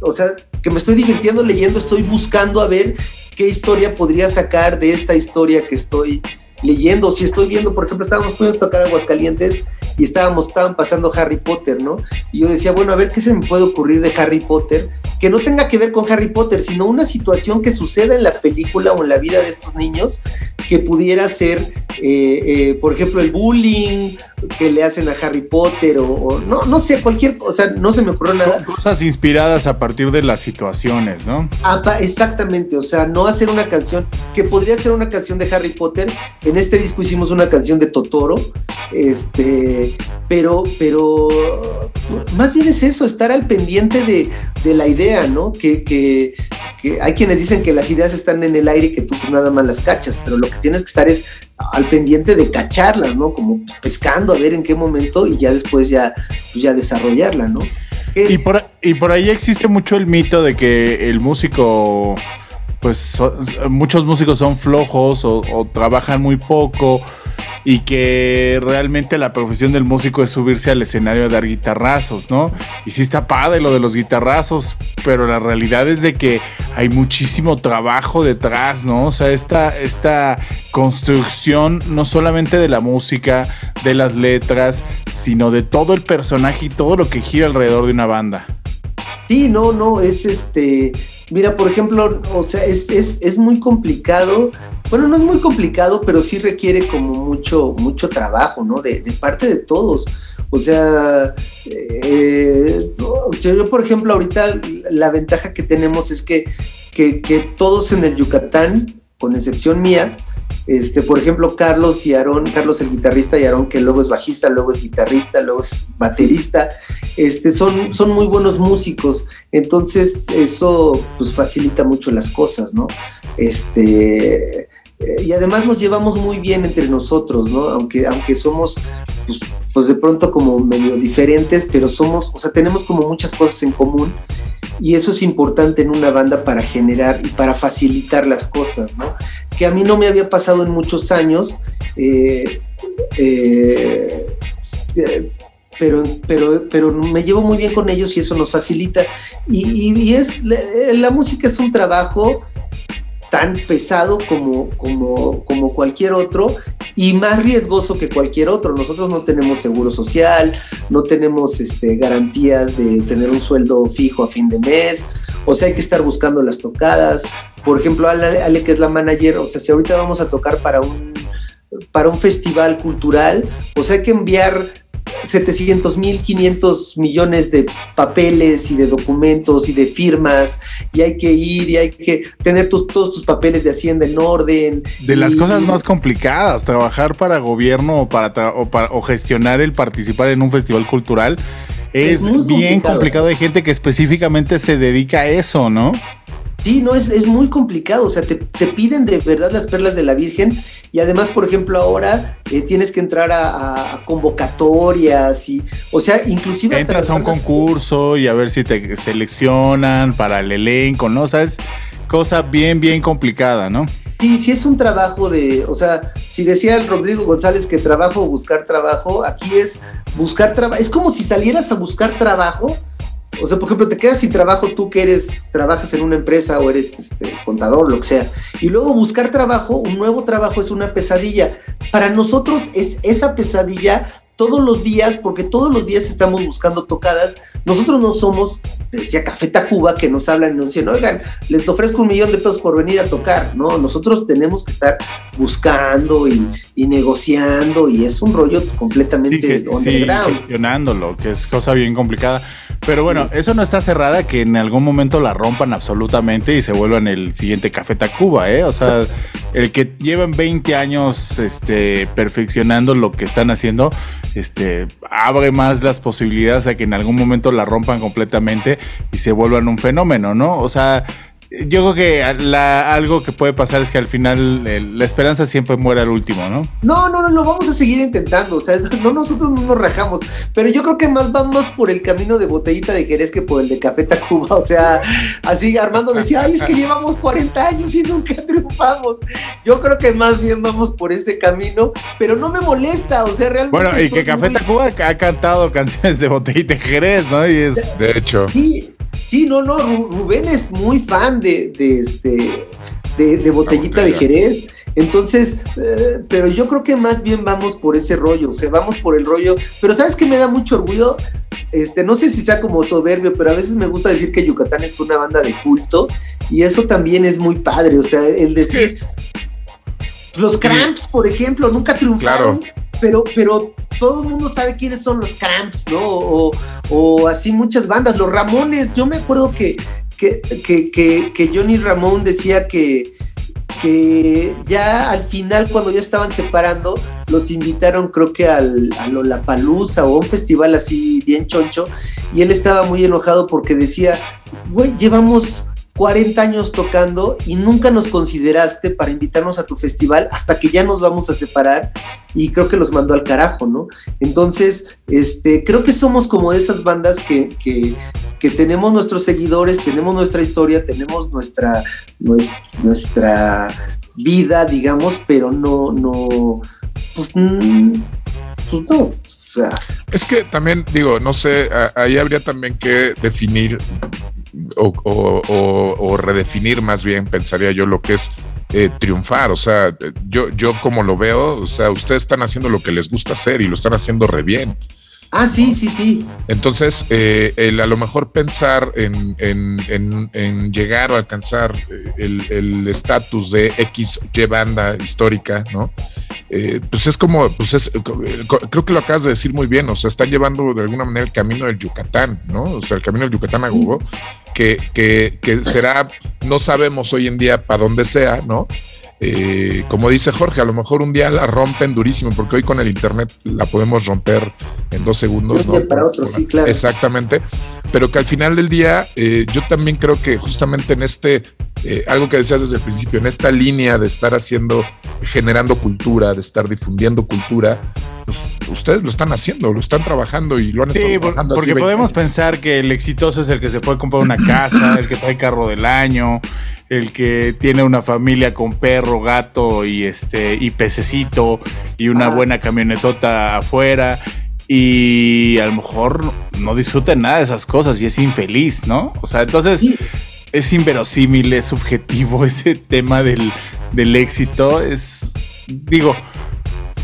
o sea, que me estoy divirtiendo leyendo, estoy buscando a ver qué historia podría sacar de esta historia que estoy leyendo. Si estoy viendo, por ejemplo, estábamos, fuimos a tocar Aguascalientes y estábamos, estaban pasando Harry Potter, ¿no? Y yo decía, bueno, a ver qué se me puede ocurrir de Harry Potter que no tenga que ver con Harry Potter, sino una situación que suceda en la película o en la vida de estos niños que pudiera ser, eh, eh, por ejemplo, el bullying que le hacen a Harry Potter o, no, no sé, cualquier cosa, no se me ocurrió nada. Cosas inspiradas a partir de las situaciones, ¿no? exactamente, o sea, no hacer una canción que podría ser una canción de Harry Potter. En este disco hicimos una canción de Totoro, este, pero, pero más bien es eso, estar al pendiente de, la idea, ¿no? Que, que, hay quienes dicen que las ideas están en el aire y que tú nada más las cachas, pero lo que tienes que estar es al pendiente de cacharlas, ¿no? Como pescando a ver en qué momento y ya después ya, pues ya desarrollarla, ¿no? Y, por, y por ahí existe mucho el mito de que el músico, pues muchos músicos son flojos o, o trabajan muy poco y que realmente la profesión del músico es subirse al escenario a dar guitarrazos, ¿no? Y sí está padre lo de los guitarrazos, pero la realidad es de que hay muchísimo trabajo detrás, ¿no? O sea, esta, esta construcción no solamente de la música, de las letras, sino de todo el personaje y todo lo que gira alrededor de una banda. Sí, no, no, es este, mira, por ejemplo, o sea, es, es, es muy complicado bueno, no es muy complicado, pero sí requiere como mucho, mucho trabajo, ¿no? De, parte de todos. O sea, eh, yo, por ejemplo, ahorita la ventaja que tenemos es que, que, todos en el Yucatán, con excepción mía, este, por ejemplo, Carlos y Aarón, Carlos el guitarrista y Aarón, que luego es bajista, luego es guitarrista, luego es baterista, este, son, son muy buenos músicos. Entonces, eso pues facilita mucho las cosas, ¿no? Este, eh, y además nos llevamos muy bien entre nosotros, ¿no? Aunque, aunque somos, pues, pues, de pronto como medio diferentes, pero somos, o sea, tenemos como muchas cosas en común y eso es importante en una banda para generar y para facilitar las cosas, ¿no? Que a mí no me había pasado en muchos años, eh, eh, pero, pero, pero me llevo muy bien con ellos y eso nos facilita. Y es, la música es un trabajo tan pesado como, como, como cualquier otro y más riesgoso que cualquier otro. Nosotros no tenemos seguro social, no tenemos este, garantías de tener un sueldo fijo a fin de mes, o sea, hay que estar buscando las tocadas. por ejemplo, Ale, que es la manager, o sea, si ahorita vamos a tocar para un, para un festival cultural, pues hay que enviar 700 mil, 500 millones de papeles y de documentos y de firmas y hay que ir y hay que tener todos tus papeles de Hacienda en orden. De las cosas más complicadas, trabajar para gobierno o, para, o, gestionar el participar en un festival cultural es, bien complicado. Hay gente que específicamente se dedica a eso, ¿no? Sí, no, es, es muy complicado. O sea, te, piden de verdad las perlas de la Virgen. Y además, por ejemplo, ahora eh, tienes que entrar a, convocatorias y, o sea, inclusive... Entras a un concurso y a ver si te seleccionan para el elenco, ¿no? O sea, es cosa bien, bien complicada, ¿no? Sí, sí es un trabajo de, o sea, si decía el Rodrigo González que trabajo buscar trabajo, aquí es buscar trabajo. Es como si salieras a buscar trabajo o sea, por ejemplo, te quedas sin trabajo tú que eres, trabajas en una empresa o eres este, contador, lo que sea, y luego buscar trabajo, un nuevo trabajo es una pesadilla. Para nosotros es esa pesadilla todos los días, porque todos los días estamos buscando tocadas. Nosotros no somos, decía Café Tacuba, que nos hablan y nos dicen, oigan, les ofrezco un millón de pesos por venir a tocar. No, nosotros tenemos que estar buscando y, negociando, y es un rollo completamente sí, underground. gestionándolo, que es cosa bien complicada. Pero bueno, eso no está cerrada que en algún momento la rompan absolutamente y se vuelvan el siguiente Café Tacuba, ¿eh? O sea, el que llevan 20 años este, perfeccionando lo que están haciendo, este, abre más las posibilidades a que en algún momento la rompan completamente y se vuelvan un fenómeno, ¿no? O sea, yo creo que algo que puede pasar es que al final la esperanza siempre muere al último, ¿no? No, no, no, lo vamos a seguir intentando. O sea, no, nosotros no nos rajamos. Pero yo creo que más vamos por el camino de botellita de Jerez que por el de Café Tacuba. O sea, así Armando decía, ay, es que llevamos 40 años y nunca triunfamos. Yo creo que más bien vamos por ese camino, pero no me molesta. O sea, realmente. Bueno, y que Café Tacuba ha cantado canciones de botellita de Jerez, ¿no? Y es. De hecho. Sí. Sí, no, no, Rubén es muy fan de, este, de, botellita de Jerez. Entonces, eh, pero yo creo que más bien vamos por ese rollo, o sea, vamos por el rollo. Pero ¿sabes qué me da mucho orgullo? Este, no sé si sea como soberbio, pero a veces me gusta decir que Yucatán es una banda de culto y eso también es muy padre, o sea, el decir... Los Cramps, por ejemplo, nunca triunfaron. Claro pero, pero todo el mundo sabe quiénes son los Cramps, ¿no? O, así muchas bandas. Los Ramones, yo me acuerdo que, que, que, Johnny Ramón decía que, que ya al final, cuando ya estaban separando, los invitaron, creo que al, a Lollapalooza o a un festival así bien choncho, y él estaba muy enojado porque decía, güey, llevamos 40 años tocando y nunca nos consideraste para invitarnos a tu festival hasta que ya nos vamos a separar y creo que los mandó al carajo, ¿no? Entonces, este, creo que somos como esas bandas que, que, tenemos nuestros seguidores, tenemos nuestra historia, tenemos nuestra, nuestra, vida, digamos, pero no, no, pues, pues no, o sea. Es que también, digo, no sé, ahí habría también que definir o, redefinir más bien, pensaría yo, lo que es eh, triunfar. O sea, yo, yo como lo veo, o sea, ustedes están haciendo lo que les gusta hacer y lo están haciendo re bien. Ah, sí, sí, sí. Entonces, eh, el, a lo mejor pensar en, llegar o alcanzar eh, el estatus de X, Y banda histórica, ¿no? Eh, pues es como, pues es, creo que lo acabas de decir muy bien, o sea, están llevando de alguna manera el camino del Yucatán, ¿no? O sea, el camino del Yucatán a Google, que, que, que será, no sabemos hoy en día para dónde sea, ¿no? Eh, como dice Jorge, a lo mejor un día la rompen durísimo, porque hoy con el internet la podemos romper en dos segundos. para otro, sí, claro. Exactamente. Pero que al final del día, eh, yo también creo que justamente en este, eh, algo que decías desde el principio, en esta línea de estar haciendo, generando cultura, de estar difundiendo cultura, pues, ustedes lo están haciendo, lo están trabajando y lo han estado trabajando. Porque podemos pensar que el exitoso es el que se puede comprar una casa, el que trae carro del año, el que tiene una familia con perro, gato y este y pececito y una ah. buena camionetota afuera y a lo mejor no disfruta nada de esas cosas y es infeliz, ¿no? O sea, entonces es inverosímil, es subjetivo ese tema del, del éxito. Es, digo,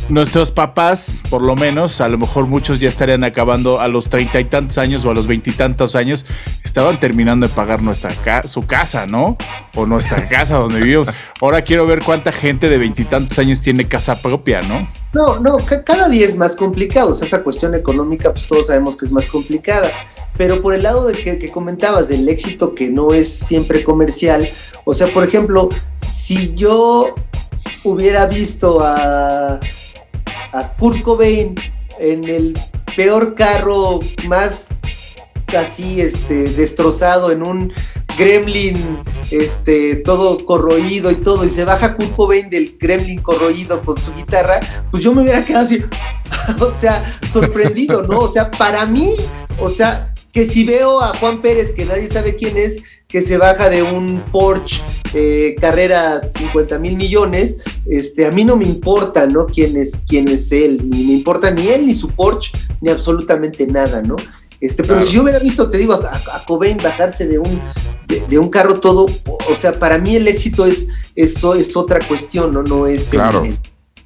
nuestros papás, por lo menos, a lo mejor muchos ya estarían acabando a los treinta y tantos años o a los veintitantos años, estaban terminando de pagar nuestra su casa, ¿no? O nuestra casa donde vivimos. Ahora quiero ver cuánta gente de veintitantos años tiene casa propia, ¿no? No, no, cada día es más complicado. O sea, esa cuestión económica, pues todos sabemos que es más complicada. Pero por el lado de que, que comentabas del éxito que no es siempre comercial, o sea, por ejemplo, si yo hubiera visto a a Kurt Cobain en el peor carro más así este destrozado en un gremlin este todo corroído y todo y se baja Kurt Cobain del gremlin corroído con su guitarra pues yo me hubiera quedado así o sea sorprendido no o sea para mí o sea que si veo a Juan Pérez que nadie sabe quién es que se baja de un Porsche eh, carrera 50 mil millones, este, a mí no me importa, ¿no? Quién es, quién es él, ni me importa ni él, ni su Porsche, ni absolutamente nada, ¿no? Este, pero si yo hubiera visto, te digo, a, Cobain bajarse de un, de, un carro todo, o sea, para mí el éxito es, eso es otra cuestión, ¿no? No es claro.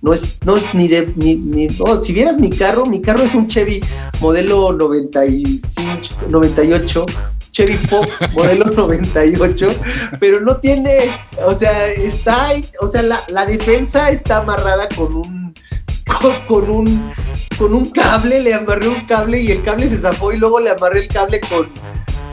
no es, no es ni de, ni, ni si vieras mi carro, mi carro es un Chevy modelo 95, 98, Chevy Pop modelo 98, pero no tiene, o sea, está, o sea, la, defensa está amarrada con un, con, un, con un cable, le amarré un cable y el cable se zafó y luego le amarré el cable con,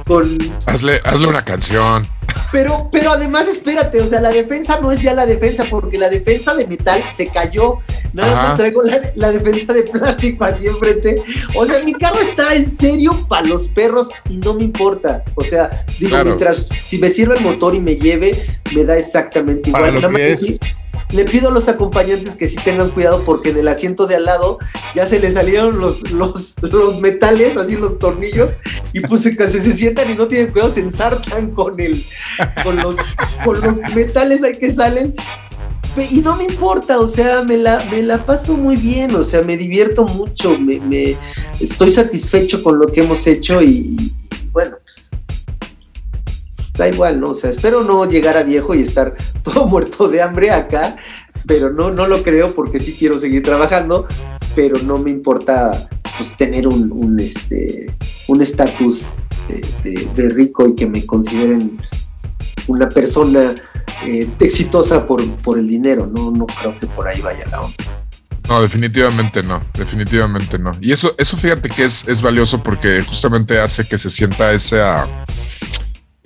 con... Hazle, hazle una canción. Pero, pero además, espérate, o sea, la defensa no es ya la defensa, porque la defensa de metal se cayó. Nada más traigo la, defensa de plástico así enfrente. O sea, mi carro está en serio para los perros y no me importa. O sea, digo, mientras si me sirve el motor y me lleve, me da exactamente igual. Nada le pido a los acompañantes que sí tengan cuidado porque en el asiento de al lado ya se le salieron los, los, los metales, así los tornillos, y pues se, se, sientan y no tienen cuidado, se ensartan con, el, con, los, con los metales ahí que salen. Y no me importa, o sea, me la, me la paso muy bien, o sea, me divierto mucho, me, estoy satisfecho con lo que hemos hecho y bueno, pues da igual, ¿no? O sea, espero no llegar a viejo y estar todo muerto de hambre acá, pero no, no lo creo porque sí quiero seguir trabajando, pero no me importa pues tener un, un este un estatus de, rico y que me consideren una persona eh, exitosa por, por el dinero, no, no creo que por ahí vaya la onda. No, definitivamente no, definitivamente no. Y eso, eso fíjate que es, es valioso porque justamente hace que se sienta esa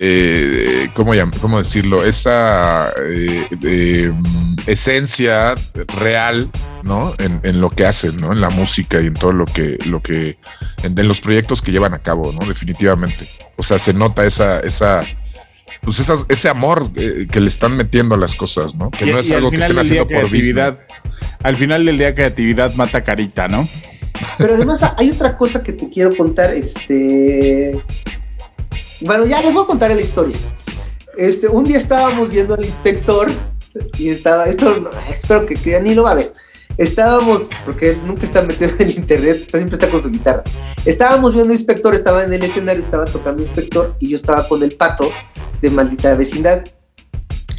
eh, ¿cómo, ¿cómo, decirlo? Esa eh, mm, esencia real, ¿no? En, lo que hacen, ¿no? En la música y en todo lo que, lo que, en, los proyectos que llevan a cabo, ¿no? Definitivamente. O sea, se nota esa, esa, pues ese amor eh, que le están metiendo a las cosas, ¿no? Que no es algo que estén haciendo por vida. Al final del día, creatividad mata carita, ¿no? Pero además hay otra cosa que te quiero contar, este bueno, ya les voy a contar la historia. Este, un día estábamos viendo al inspector y estaba, esto espero que, que ni lo va a ver. Estábamos, porque él nunca está metido en el internet, siempre está con su guitarra. Estábamos viendo inspector, estaba en el escenario, estaba tocando inspector y yo estaba con el pato de maldita vecindad.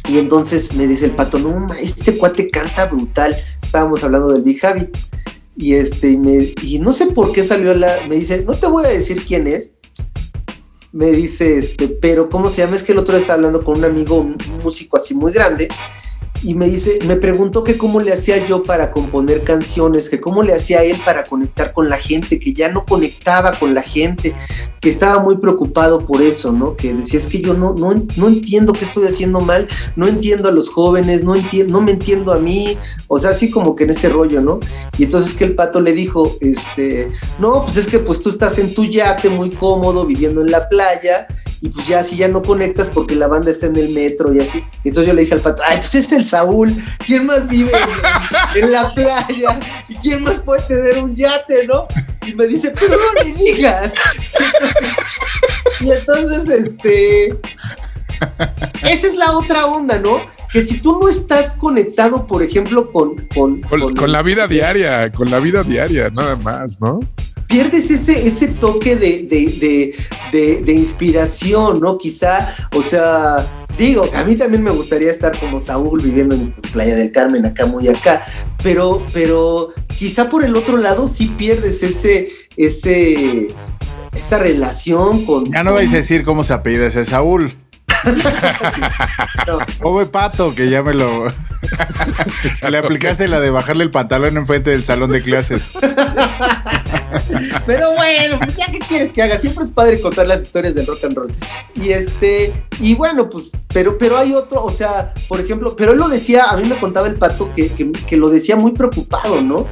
Y entonces me dice el pato, no, este cuate canta brutal. Estábamos hablando del Big Javi. Y este, me, y no sé por qué salió la, me dice, no te voy a decir quién es, me dice, este, pero ¿cómo se llama? Es que el otro día estaba hablando con un amigo, un músico así muy grande, y me dice, me preguntó que cómo le hacía yo para componer canciones, que cómo le hacía él para conectar con la gente, que ya no conectaba con la gente, que estaba muy preocupado por eso, ¿no? Que decía, es que yo no, no, no entiendo qué estoy haciendo mal, no entiendo a los jóvenes, no, entiendo, no me entiendo a mí, o sea, así como que en ese rollo, ¿no? Y entonces que el pato le dijo, este, no, pues es que pues tú estás en tu yate muy cómodo, viviendo en la playa, y pues ya si ya no conectas porque la banda está en el metro y así. entonces yo le dije al pato, ay, pues es el Saúl, ¿quién más vive en, la playa? ¿Y quién más puede tener un yate, no? Y me dice, pero no le digas. y entonces, este, esa es la otra onda, ¿no? Que si tú no estás conectado, por ejemplo, con... Con, con la vida diaria, con la vida diaria, nada más, ¿no? Pierdes ese, ese toque de, de, de, de, inspiración, ¿no? Quizá, o sea, Digo, a mí también me gustaría estar como Saúl viviendo en Playa del Carmen, acá muy acá, pero, pero quizá por el otro lado sí pierdes ese, ese, esa relación con. Ya no vais a decir cómo se apellida ese Saúl. Pobre pato, que ya me lo. Le aplicaste la de bajarle el pantalón enfrente del salón de clases. Pero bueno, pues ya que quieres que haga, siempre es padre contar las historias del rock and roll. Y este, y bueno, pues, pero, pero hay otro, o sea, por ejemplo, pero él lo decía, a mí me contaba el pato que, que lo decía muy preocupado, ¿no?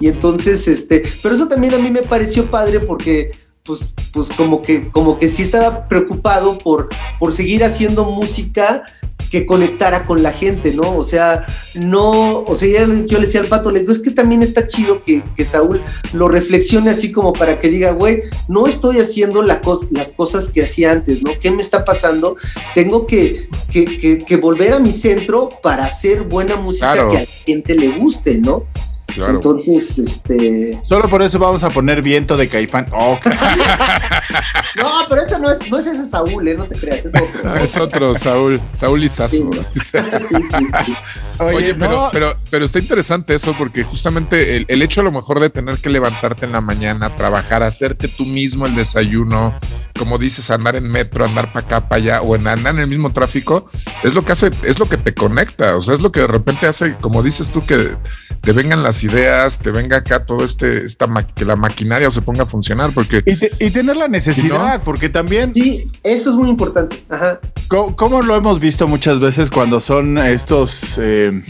Y entonces, este, pero eso también a mí me pareció padre porque pues, pues como que, como que sí estaba preocupado por, por seguir haciendo música que conectara con la gente, ¿no? O sea, no, o sea, yo le decía al pato, le digo, es que también está chido que, Saúl lo reflexione así como para que diga, güey, no estoy haciendo la las cosas que hacía antes, ¿no? ¿Qué me está pasando? Tengo que, que, volver a mi centro para hacer buena música que a la gente le guste, ¿no? Entonces, este. Solo por eso vamos a poner viento de caifán. Oh, no, pero eso no es, no es ese Saúl, ¿eh? No te creas, es otro. es otro, Saúl, Saúl y Sí. Oye, pero, pero, pero está interesante eso porque justamente el, el, hecho a lo mejor de tener que levantarte en la mañana, trabajar, hacerte tú mismo el desayuno, como dices, andar en metro, andar para acá, para allá, o en andar en el mismo tráfico, es lo que hace, es lo que te conecta, o sea, es lo que de repente hace, como dices tú, que te vengan las ideas, te venga acá todo este, esta que la maquinaria se ponga a funcionar, porque... Y, tener la necesidad, porque también... Sí, eso es muy importante. Ajá. ¿Cómo, lo hemos visto muchas veces cuando son estos... Eh,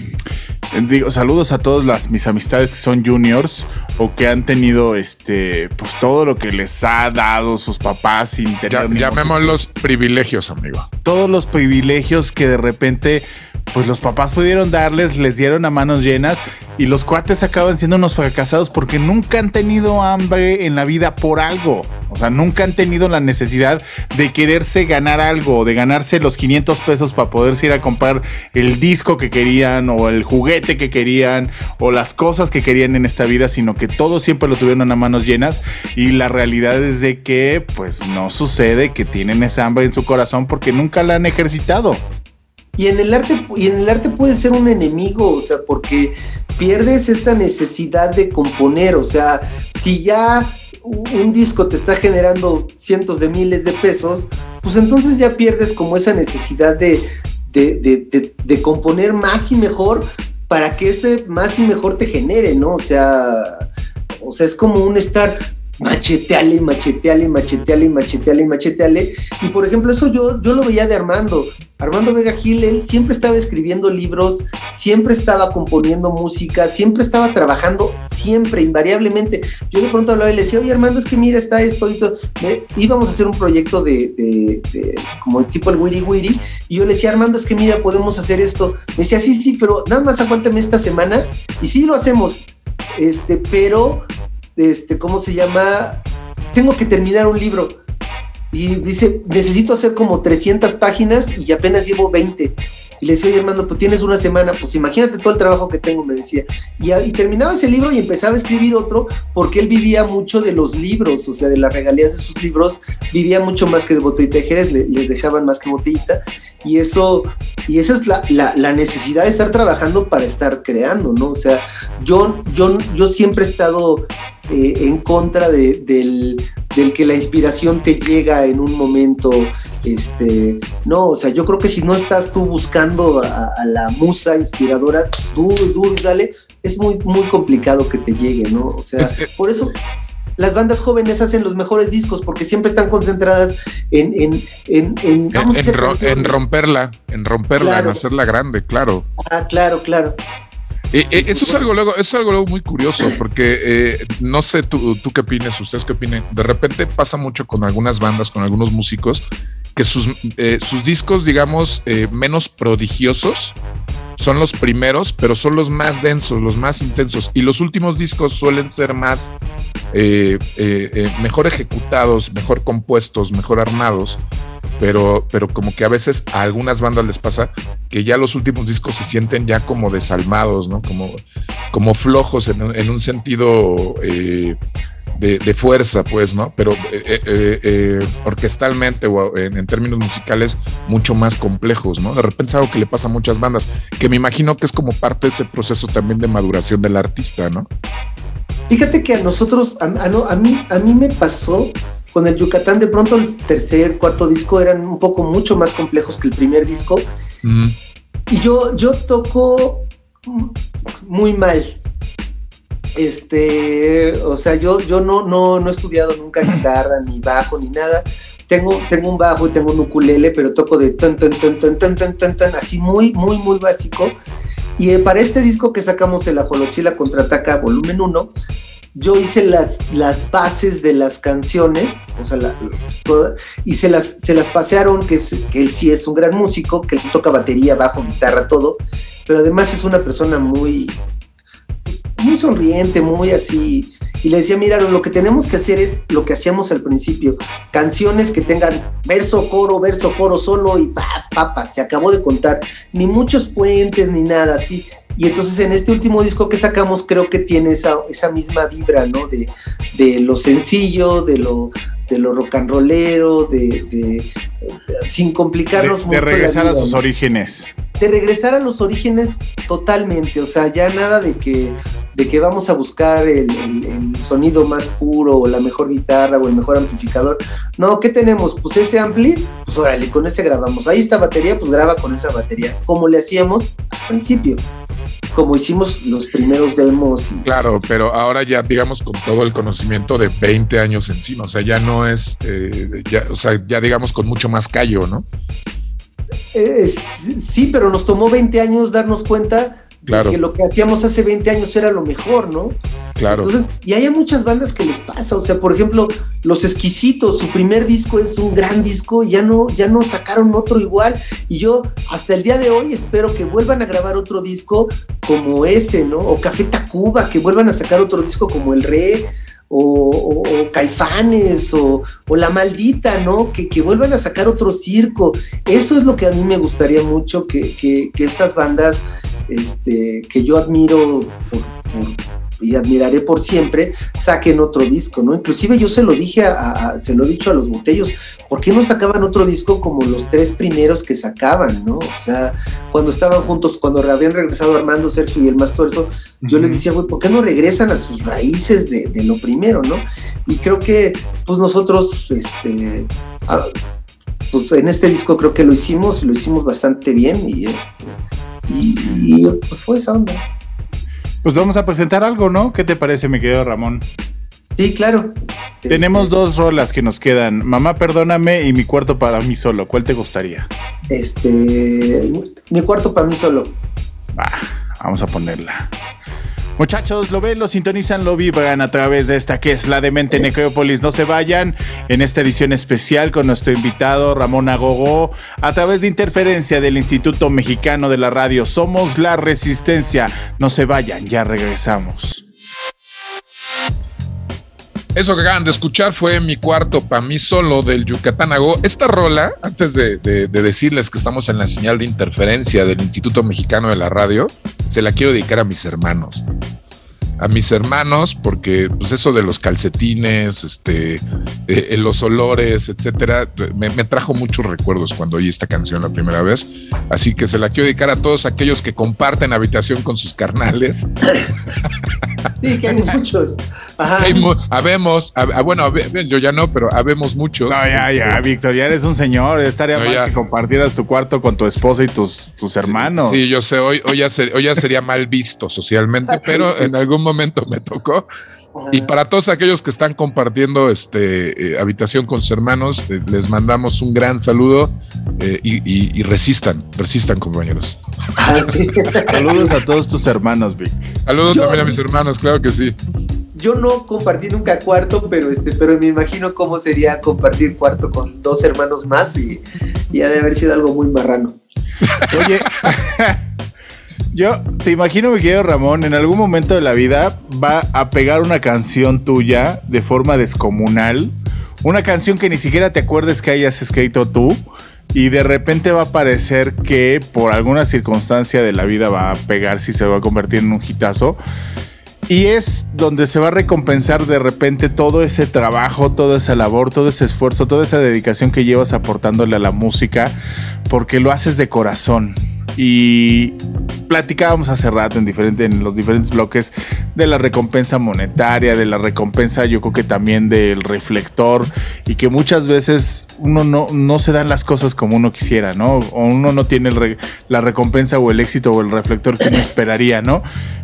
digo, saludos a todas las, mis amistades que son juniors o que han tenido este, pues todo lo que les ha dado sus papás sin tener... llamémoslos privilegios, amigo. Todos los privilegios que de repente pues los papás pudieron darles, les dieron a manos llenas y los cuates acaban siendo unos fracasados porque nunca han tenido hambre en la vida por algo. O sea, nunca han tenido la necesidad de quererse ganar algo, de ganarse los 500 pesos para poderse ir a comprar el disco que querían o el juguete que querían o las cosas que querían en esta vida, sino que todo siempre lo tuvieron a manos llenas y la realidad es de que pues no sucede que tienen esa hambre en su corazón porque nunca la han ejercitado. Y en el arte, y en el arte puede ser un enemigo, o sea, porque pierdes esa necesidad de componer, o sea, si ya un disco te está generando cientos de miles de pesos, pues entonces ya pierdes como esa necesidad de, de, componer más y mejor para que ese más y mejor te genere, ¿no? O sea, o sea, es como un estar macheteale, macheteale, macheteale, macheteale, macheteale. Y por ejemplo, eso yo, yo lo veía de Armando. Armando Vega Gil, él siempre estaba escribiendo libros, siempre estaba componiendo música, siempre estaba trabajando, siempre, invariablemente. Yo de pronto hablaba y le decía, oye Armando, es que mira, está esto y íbamos a hacer un proyecto de, de, como tipo el Wiri Wiri, y yo le decía, Armando, es que mira, podemos hacer esto. Me decía, sí, sí, pero nada más aguántame esta semana, y sí lo hacemos. Este, pero este, ¿cómo se llama? Tengo que terminar un libro. Y dice, necesito hacer como 300 páginas y apenas llevo 20. Y le decía, oye hermano, pues tienes una semana, pues imagínate todo el trabajo que tengo, me decía. Y, y, terminaba ese libro y empezaba a escribir otro porque él vivía mucho de los libros, o sea, de las regalías de sus libros, vivía mucho más que de botellita de Jerez, le, les dejaban más que botellita. Y eso, y esa es la, la, necesidad de estar trabajando para estar creando, ¿no? O sea, yo, yo, yo siempre he estado eh, en contra de, del, del, que la inspiración te llega en un momento, este, no, o sea, yo creo que si no estás tú buscando a, la musa inspiradora, duro, duro, dale, es muy, muy complicado que te llegue, ¿no? O sea, por eso las bandas jóvenes hacen los mejores discos porque siempre están concentradas en en en, en, en, romperla, en romperla, en hacerla grande, claro. Ah, claro, claro. Eh, eh, eso es algo luego, es algo luego muy curioso, porque eh, no sé tú, tú qué opines, ustedes qué opinen. De repente pasa mucho con algunas bandas, con algunos músicos, que sus, sus discos, digamos, menos prodigiosos son los primeros, pero son los más densos, los más intensos. Y los últimos discos suelen ser más, mejor ejecutados, mejor compuestos, mejor armados pero, pero como que a veces a algunas bandas les pasa que ya los últimos discos se sienten ya como desalmados, ¿no? Como, como flojos en, un sentido eh, de, fuerza, pues, ¿no? Pero eh, eh, orquestalmente o en, términos musicales mucho más complejos, ¿no? De repente es algo que le pasa a muchas bandas, que me imagino que es como parte de ese proceso también de maduración del artista, ¿no? Fíjate que a nosotros, a, mí, a mí me pasó con el Yucatán, de pronto el tercer, cuarto disco eran un poco mucho más complejos que el primer disco. Y yo, yo toco muy mal. Este, o sea, yo, yo no, no, no he estudiado nunca guitarra, ni bajo, ni nada. Tengo, tengo un bajo y tengo un ukulele, pero toco de ton, ton, ton, ton, ton, ton, ton, ton así muy, muy, muy básico. Y eh, para este disco que sacamos, el Ajolotzila Contraataca Volumen 1, yo hice las, las bases de las canciones, o sea, y se las, se las pasearon, que, que él sí es un gran músico, que toca batería, bajo, guitarra, todo, pero además es una persona muy, muy sonriente, muy así. Y le decía, mira, lo que tenemos que hacer es lo que hacíamos al principio, canciones que tengan verso, coro, verso, coro solo y pa, papas, se acabó de contar, ni muchos puentes ni nada así. Y entonces en este último disco que sacamos creo que tiene esa, esa misma vibra, ¿no? De, de lo sencillo, de lo, de lo rock and rollero, de, sin complicarnos mucho. De regresar a sus orígenes. De regresar a los orígenes totalmente, o sea, ya nada de que, de que vamos a buscar el, sonido más puro o la mejor guitarra o el mejor amplificador. No, ¿qué tenemos? Pues ese ampli, pues órale, con ese grabamos. Ahí está batería, pues graba con esa batería, como le hacíamos al principio como hicimos los primeros demos. Claro, pero ahora ya digamos con todo el conocimiento de 20 años encima, o sea, ya no es, eh, ya, o sea, ya digamos con mucho más callo, ¿no? Eh, sí, pero nos tomó 20 años darnos cuenta Claro. Que lo que hacíamos hace 20 años era lo mejor, ¿no? Claro. Entonces, y hay muchas bandas que les pasa, o sea, por ejemplo, Los Exquisitos, su primer disco es un gran disco, ya no, ya no sacaron otro igual, y yo hasta el día de hoy espero que vuelvan a grabar otro disco como ese, ¿no? O Café Tacuba, que vuelvan a sacar otro disco como El Re, o, Caifanes, o, La Maldita, ¿no? Que, que, vuelvan a sacar otro circo. Eso es lo que a mí me gustaría mucho, que, que, que estas bandas este, que yo admiro y admiraré por siempre, saquen otro disco, ¿no? Inclusive yo se lo dije, a, se lo he dicho a los botellos, ¿por qué no sacaban otro disco como los tres primeros que sacaban, ¿no? O sea, cuando estaban juntos, cuando habían regresado Armando, Sergio y el más torso, yo les decía, güey, ¿por qué no regresan a sus raíces de, lo primero, ¿no? Y creo que, pues nosotros, este, pues en este disco creo que lo hicimos, lo hicimos bastante bien y este y, pues fue esa onda. Pues vamos a presentar algo, ¿no? ¿Qué te parece, mi querido Ramón? Sí, claro. Tenemos este, dos rolas que nos quedan. Mamá, perdóname y mi cuarto para mí solo. ¿Cuál te gustaría? Este. Mi cuarto para mí solo. vamos a ponerla. Muchachos, lo ven, lo sintonizan, lo vibran a través de esta que es la Demente Necrópolis. No se vayan en esta edición especial con nuestro invitado Ramón Agogo a través de interferencia del Instituto Mexicano de la Radio. Somos la Resistencia. No se vayan, ya regresamos. Eso que acaban de escuchar fue mi cuarto para mí solo del Yucatánago. Esta rola, antes de, decirles que estamos en la señal de interferencia del Instituto Mexicano de la Radio, se la quiero dedicar a mis hermanos a mis hermanos, porque pues eso de los calcetines, este, eh, los olores, etcétera, me, trajo muchos recuerdos cuando oí esta canción la primera vez. Así que se la quiero dedicar a todos aquellos que comparten habitación con sus carnales. Sí, que hay muchos. Habemos, bueno, yo ya no, pero habemos muchos. No, ya, ya, este, Víctor, ya eres un señor. Estaría mal que compartieras tu cuarto con tu esposa y tus, tus hermanos. Sí, yo sé, hoy, hoy, ya hoy ya sería mal visto socialmente, pero en algún momento me tocó. Y para todos aquellos que están compartiendo este eh, habitación con sus hermanos, eh, les mandamos un gran saludo eh, y, resistan, resistan, compañeros. Ah, Saludos a todos tus hermanos, Vic. Saludos también a mis hermanos, claro que sí. Yo no compartí nunca cuarto, pero este, pero me imagino cómo sería compartir cuarto con dos hermanos más y, y ha de haber sido algo muy marrano. Oye. Yo te imagino, mi querido Ramón, en algún momento de la vida va a pegar una canción tuya de forma descomunal. Una canción que ni siquiera te acuerdes que hayas escrito tú. Y de repente va a parecer que por alguna circunstancia de la vida va a pegar si se va a convertir en un hitazo. Y es donde se va a recompensar de repente todo ese trabajo, toda esa labor, todo ese esfuerzo, toda esa dedicación que llevas aportándole a la música, porque lo haces de corazón. Y platicábamos hace rato en, diferente, en los diferentes bloques de la recompensa monetaria, de la recompensa yo creo que también del reflector y que muchas veces uno no, no se dan las cosas como uno quisiera, ¿no? O uno no tiene la recompensa o el éxito o el reflector que uno esperaría, ¿no?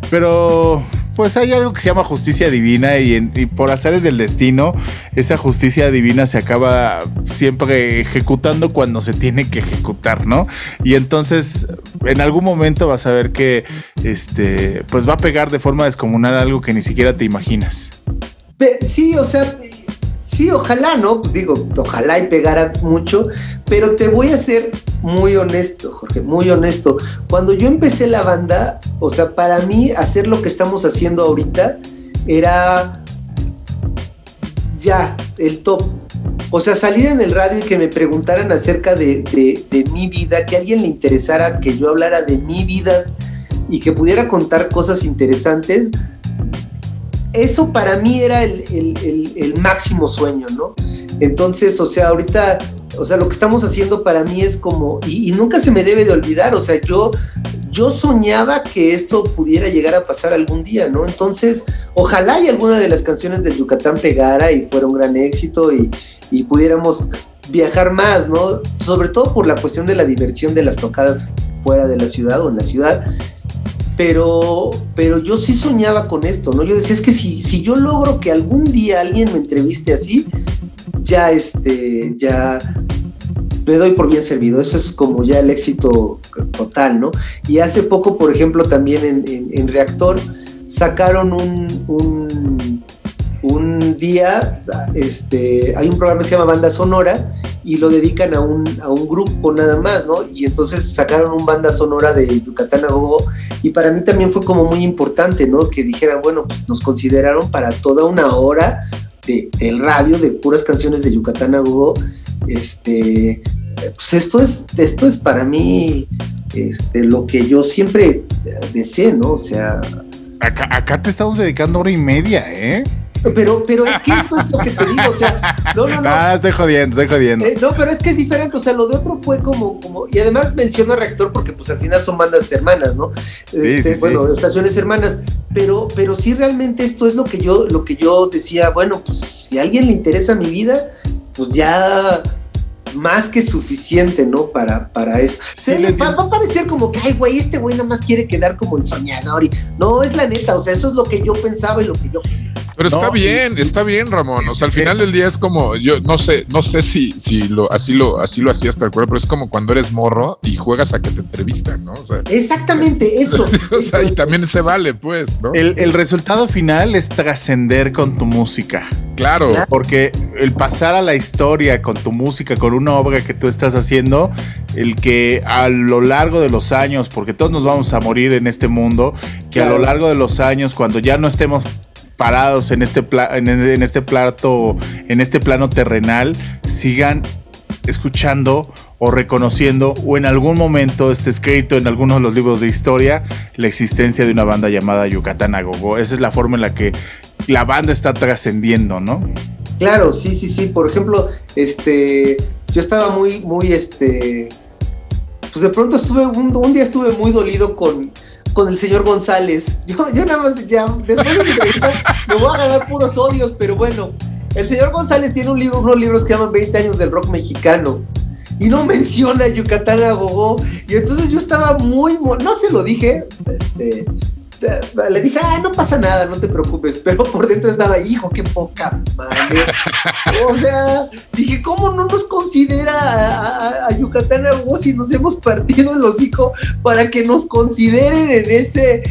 Pero pues hay algo que se llama justicia divina y, y, por azares del destino, esa justicia divina se acaba siempre ejecutando cuando se tiene que ejecutar, ¿no? Y entonces en algún momento vas a ver que este, pues va a pegar de forma descomunal algo que ni siquiera te imaginas. Sí, o sea, sí, ojalá, ¿no? Digo, ojalá y pegara mucho, pero te voy a ser muy honesto, Jorge, muy honesto. Cuando yo empecé la banda, o sea, para mí hacer lo que estamos haciendo ahorita era ya el top. O sea, salir en el radio y que me preguntaran acerca de, mi vida, que a alguien le interesara que yo hablara de mi vida y que pudiera contar cosas interesantes, eso para mí era el, máximo sueño, ¿no? Entonces, o sea, ahorita, o sea, lo que estamos haciendo para mí es como, y, nunca se me debe de olvidar, o sea, yo, yo soñaba que esto pudiera llegar a pasar algún día, ¿no? Entonces, ojalá y alguna de las canciones del Yucatán pegara y fuera un gran éxito y, y pudiéramos viajar más, ¿no? Sobre todo por la cuestión de la diversión de las tocadas fuera de la ciudad o en la ciudad pero, pero yo sí soñaba con esto, ¿no? Yo decía, es que si, si yo logro que algún día alguien me entreviste así, ya este, ya me doy por bien servido. Eso es como ya el éxito total, ¿no? Y hace poco, por ejemplo, también en, Reactor sacaron un, un, día, este, hay un programa que se llama Banda Sonora y lo dedican a un, a un grupo nada más, ¿no? Y entonces sacaron un banda sonora de Yucatán a Gogo y para mí también fue como muy importante, ¿no? Que dijeran, bueno, pues nos consideraron para toda una hora de, del radio de puras canciones de Yucatán a Gogo. Este, pues esto es, esto es para mí este, lo que yo siempre deseé, ¿no? O sea... Acá, acá te estamos dedicando hora y media, ¿eh? Pero, pero es que esto es lo que te digo, o sea, no, no, no. Ah, estoy jodiendo, estoy jodiendo. Eh, no, pero es que es diferente, o sea, lo de otro fue como, como, y además menciono a Reactor porque pues al final son bandas hermanas, ¿no? Este, bueno, estaciones hermanas, pero, pero sí realmente esto es lo que yo, lo que yo decía, bueno, pues si a alguien le interesa mi vida, pues ya más que suficiente, ¿no? Para, para eso. Sí, va, a parecer como que, ay, güey, este güey nada más quiere quedar como el soñador. Y, no, es la neta, o sea, eso es lo que yo pensaba y lo que yo Pero está bien, está bien, Ramón. O sea, al final del día es como, yo no sé, no sé si, si lo, así lo, así lo hacías tal cual, pero es como cuando eres morro y juegas a que te entrevistan, ¿no? Exactamente, eso. o sea, y también se vale, pues, ¿no? El, el resultado final es trascender con tu música. Claro. Porque el pasar a la historia con tu música, con una obra que tú estás haciendo, el que a lo largo de los años, porque todos nos vamos a morir en este mundo, que a lo largo de los años, cuando ya no estemos parados en este, en este plato, en este plano terrenal, sigan escuchando o reconociendo o en algún momento esté escrito en algunos de los libros de historia la existencia de una banda llamada Yucatán Agogo. Esa es la forma en la que la banda está trascendiendo, ¿no? Claro, sí, sí, sí. Por ejemplo, este, yo estaba muy, muy, este, pues de pronto estuve, un, día estuve muy dolido con, con el señor González. Yo, yo nada más ya, después de me voy a ganar puros odios, pero bueno, el señor González tiene un libro, unos libros que llaman 20 años del rock mexicano. Y no menciona Yucatán a Gogó. Y entonces yo estaba muy, no se lo dije, este, le dije, ah, no pasa nada, no te preocupes, pero por dentro estaba, hijo, qué poca madre. o sea, dije, ¿cómo no nos considera a, Yucatán algo si nos hemos partido el hocico para que nos consideren en ese,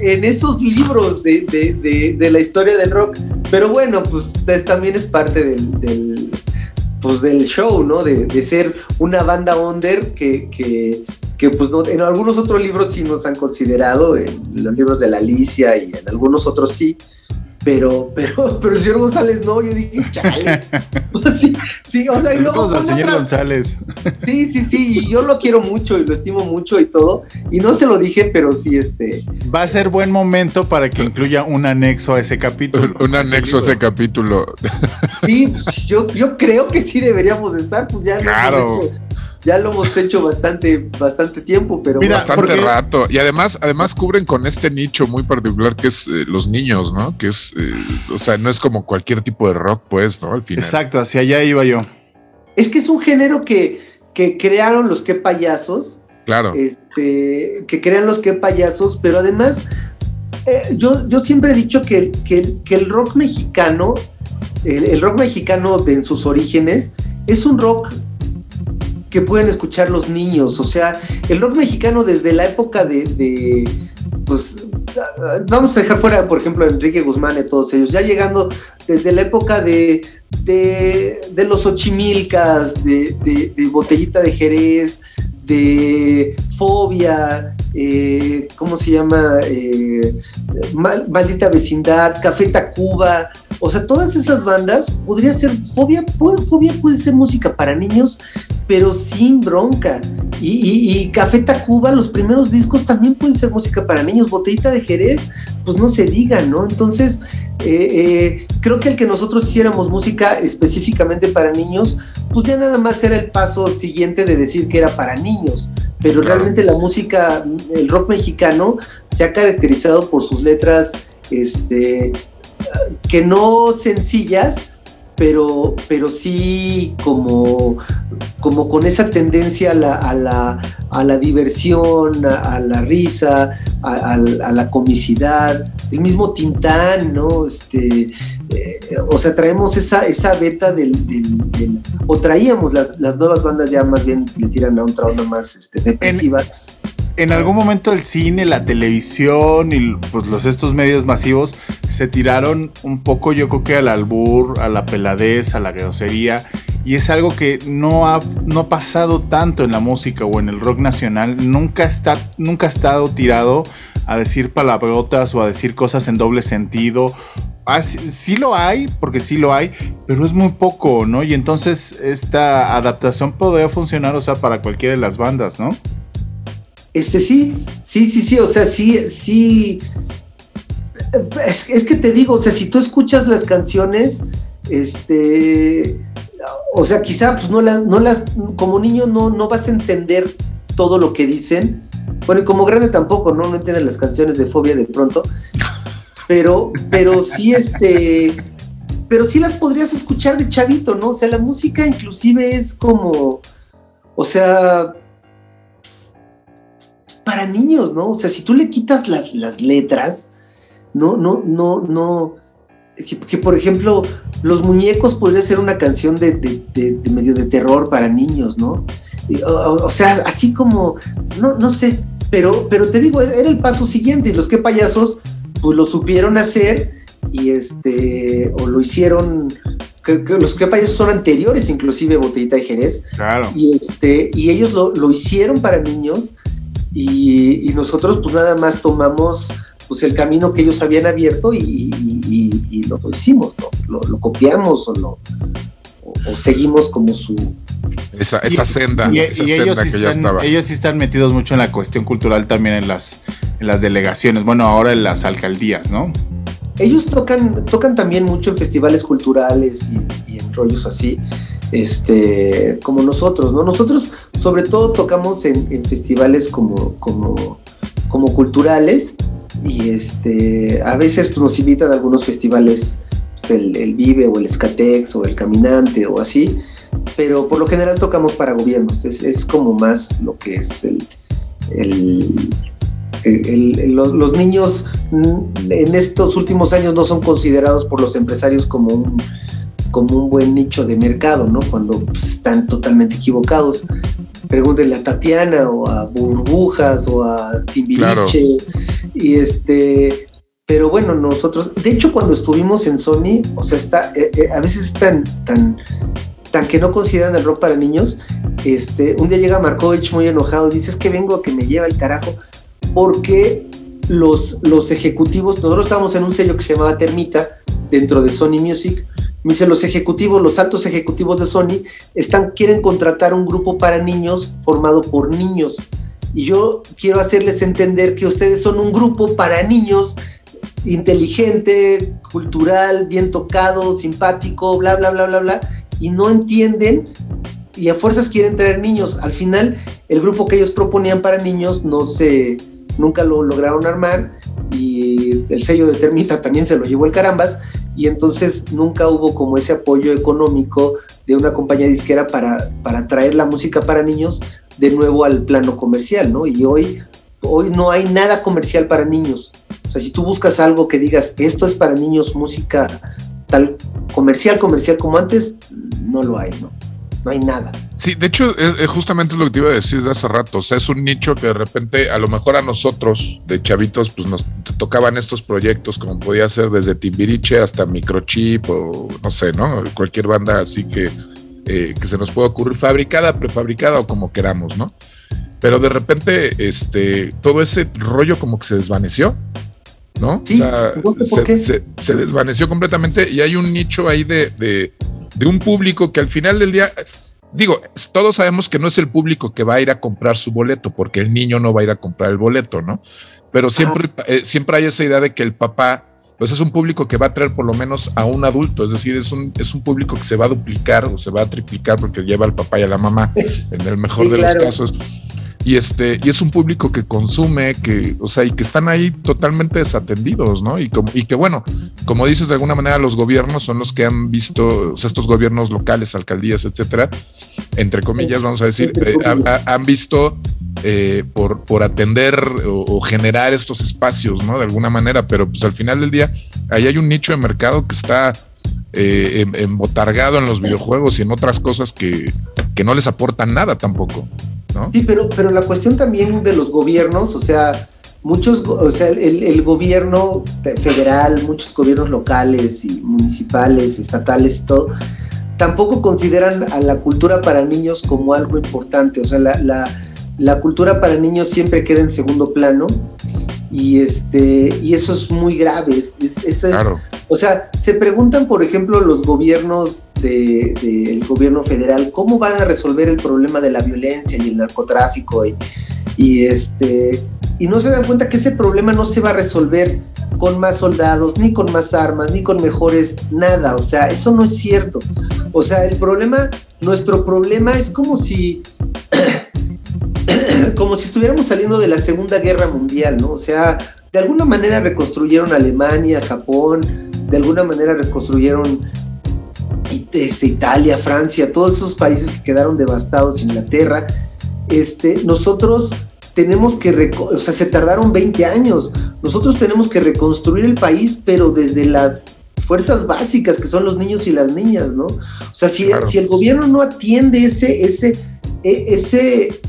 en esos libros de, la historia del rock? Pero bueno, pues también es parte del, pues del show, ¿no? De, ser una banda under que, que, que pues no, en algunos otros libros sí nos han considerado, en los libros de la Alicia y en algunos otros sí, pero, pero, pero el señor González no, yo dije, chale. sí, sí, o sea, y luego. al señor González. Sí, sí, sí, y yo lo quiero mucho y lo estimo mucho y todo. Y no se lo dije, pero sí, este. Va a ser buen momento para que incluya un anexo a ese capítulo. Un, anexo a ese capítulo. Sí, pues, yo, yo creo que sí deberíamos estar, pues ya. Claro ya lo hemos hecho bastante, bastante tiempo, pero bastante rato. Y además, además cubren con este nicho muy particular que es eh, los niños, ¿no? Que es, eh, o sea, no es como cualquier tipo de rock, pues, ¿no? Al final. Exacto, hacia allá iba yo. Es que es un género que, que crearon los que payasos. Claro. Este, que crean los que payasos, pero además, eh, yo, yo siempre he dicho que, que, que el rock mexicano, el, el rock mexicano de, en sus orígenes, es un rock que pueden escuchar los niños. O sea, el rock mexicano desde la época de, pues, vamos a dejar fuera, por ejemplo, Enrique Guzmán y todos ellos, ya llegando desde la época de, de, los ochimilcas, de, de, Botellita de Jerez, de Fobia, eh, ¿cómo se llama? Eh, Maldita Vecindad, Café Tacuba, o sea, todas esas bandas podría ser, Fobia puede, Fobia puede ser música para niños, pero sin bronca. Y, Café Tacuba, los primeros discos también pueden ser música para niños. Botellita de Jerez, pues no se diga, ¿no? Entonces, eh, creo que el que nosotros hiciéramos música específicamente para niños, pues ya nada más era el paso siguiente de decir que era para niños. Pero realmente la música, el rock mexicano, se ha caracterizado por sus letras, este, que no sencillas, pero, pero sí como, como con esa tendencia a la, a la, a la diversión, a, la risa, a, la comicidad, el mismo Tintán, ¿no? Este, eh, o sea, traemos esa, esa beta del, o traíamos las, nuevas bandas ya más bien le tiran a otra onda más este, depresiva en algún momento el cine, la televisión y pues los estos medios masivos se tiraron un poco yo creo que al albur, a la peladez, a la grosería y es algo que no ha, no ha pasado tanto en la música o en el rock nacional, nunca, está, nunca ha estado tirado a decir palabrotas o a decir cosas en doble sentido. Ah, sí, lo hay, porque sí lo hay, pero es muy poco, ¿no? Y entonces esta adaptación podría funcionar, o sea, para cualquiera de las bandas, ¿no? Este sí, sí, sí, sí, o sea, sí, sí. Es, que te digo, o sea, si tú escuchas las canciones, este, o sea, quizá pues no las, no las, como niño no, no vas a entender todo lo que dicen. Bueno, y como grande tampoco, ¿no? No entiendes las canciones de fobia de pronto. Pero, pero sí, este, pero sí las podrías escuchar de chavito, ¿no? O sea, la música inclusive es como, o sea, para niños, ¿no? O sea, si tú le quitas las, las letras, no, no, no, no. Que, por ejemplo, Los Muñecos podría ser una canción de, de, medio de terror para niños, ¿no? O, sea, así como, no, no sé, pero, pero te digo, era el paso siguiente los que payasos, pues lo supieron hacer y este, o lo hicieron, que, los que payasos son anteriores, inclusive Botellita de Jerez. Claro. Y este, y ellos lo, lo hicieron para niños y, nosotros pues nada más tomamos pues el camino que ellos habían abierto y, lo hicimos, ¿no? lo, copiamos o, lo, o, seguimos como su... Esa, esa senda, esa senda que ya estaba. Ellos sí están metidos mucho en la cuestión cultural también en las, en las delegaciones, bueno, ahora en las alcaldías, ¿no? Ellos tocan, tocan también mucho en festivales culturales y en rollos así este, como nosotros, ¿no? Nosotros sobre todo tocamos en, festivales como, como, como culturales y este, a veces pues, nos invitan a algunos festivales, pues, el, Vive o el Escatex o el Caminante o así, pero por lo general tocamos para gobiernos, es, como más lo que es el, los, los, niños en estos últimos años no son considerados por los empresarios como un como un buen nicho de mercado, ¿no? Cuando pues, están totalmente equivocados. Pregúntenle a Tatiana o a Burbujas o a Timbiriche. Y este, pero bueno, nosotros, de hecho, cuando estuvimos en Sony, o sea, está, eh, eh, a veces es tan, tan, tan que no consideran el rock para niños. Este, un día llega Markovich muy enojado, dice, es que vengo a que me lleva el carajo, porque los, los ejecutivos, nosotros estábamos en un sello que se llamaba Termita, dentro de Sony Music. Me dice, los ejecutivos, los altos ejecutivos de Sony están, quieren contratar un grupo para niños formado por niños. Y yo quiero hacerles entender que ustedes son un grupo para niños inteligente, cultural, bien tocado, simpático, bla, bla, bla, bla, bla, y no entienden y a fuerzas quieren traer niños. Al final, el grupo que ellos proponían para niños no se, nunca lo lograron armar y el sello de Termita también se lo llevó el carambas y entonces nunca hubo como ese apoyo económico de una compañía disquera para, para traer la música para niños de nuevo al plano comercial, ¿no? Y hoy, hoy no hay nada comercial para niños. O sea, si tú buscas algo que digas, esto es para niños, música tal comercial, comercial como antes, no lo hay, ¿no? No hay nada. Sí, de hecho, es, justamente lo que te iba a decir de hace rato. O sea, es un nicho que de repente, a lo mejor a nosotros, de chavitos, pues nos tocaban estos proyectos, como podía ser desde Timbiriche hasta Microchip o no sé, ¿no? Cualquier banda así que, eh, que se nos pueda ocurrir, fabricada, prefabricada o como queramos, ¿no? Pero de repente, este, todo ese rollo como que se desvaneció. ¿no? Sí, o sea, se, se, desvaneció completamente y hay un nicho ahí de, de, de un público que al final del día, digo, todos sabemos que no es el público que va a ir a comprar su boleto, porque el niño no va a ir a comprar el boleto, ¿no? Pero siempre, eh, siempre hay esa idea de que el papá, pues es un público que va a traer por lo menos a un adulto, es decir, es un, es un público que se va a duplicar o se va a triplicar porque lleva al papá y a la mamá, en el mejor de los casos y este y es un público que consume que o sea y que están ahí totalmente desatendidos no y como y que bueno como dices de alguna manera los gobiernos son los que han visto o sea, estos gobiernos locales alcaldías etcétera entre comillas vamos a decir eh, han visto eh, por, por atender o, generar estos espacios no de alguna manera pero pues al final del día ahí hay un nicho de mercado que está eh, embotargado en los videojuegos y en otras cosas que, que no les aportan nada tampoco Sí, pero, pero la cuestión también de los gobiernos, o sea, muchos, o sea, el, gobierno federal, muchos gobiernos locales y municipales, estatales y todo, tampoco consideran a la cultura para niños como algo importante. O sea, la, cultura para niños siempre queda en segundo plano y este y eso es muy grave. o sea, se preguntan, por ejemplo, los gobiernos del gobierno federal cómo van a resolver el problema de la violencia y el narcotráfico y, este y no se dan cuenta que ese problema no se va a resolver con más soldados, ni con más armas, ni con mejores nada. O sea, eso no es cierto. O sea, el problema, nuestro problema es como si como si estuviéramos saliendo de la Segunda Guerra Mundial, ¿no? O sea, de alguna manera reconstruyeron Alemania, Japón, de alguna manera reconstruyeron este, Italia, Francia, todos esos países que quedaron devastados, Inglaterra. Este, nosotros tenemos que, o sea, se tardaron 20 años. Nosotros tenemos que reconstruir el país, pero desde las fuerzas básicas que son los niños y las niñas, ¿no? O sea, si, si el gobierno no atiende ese, ese, e, ese,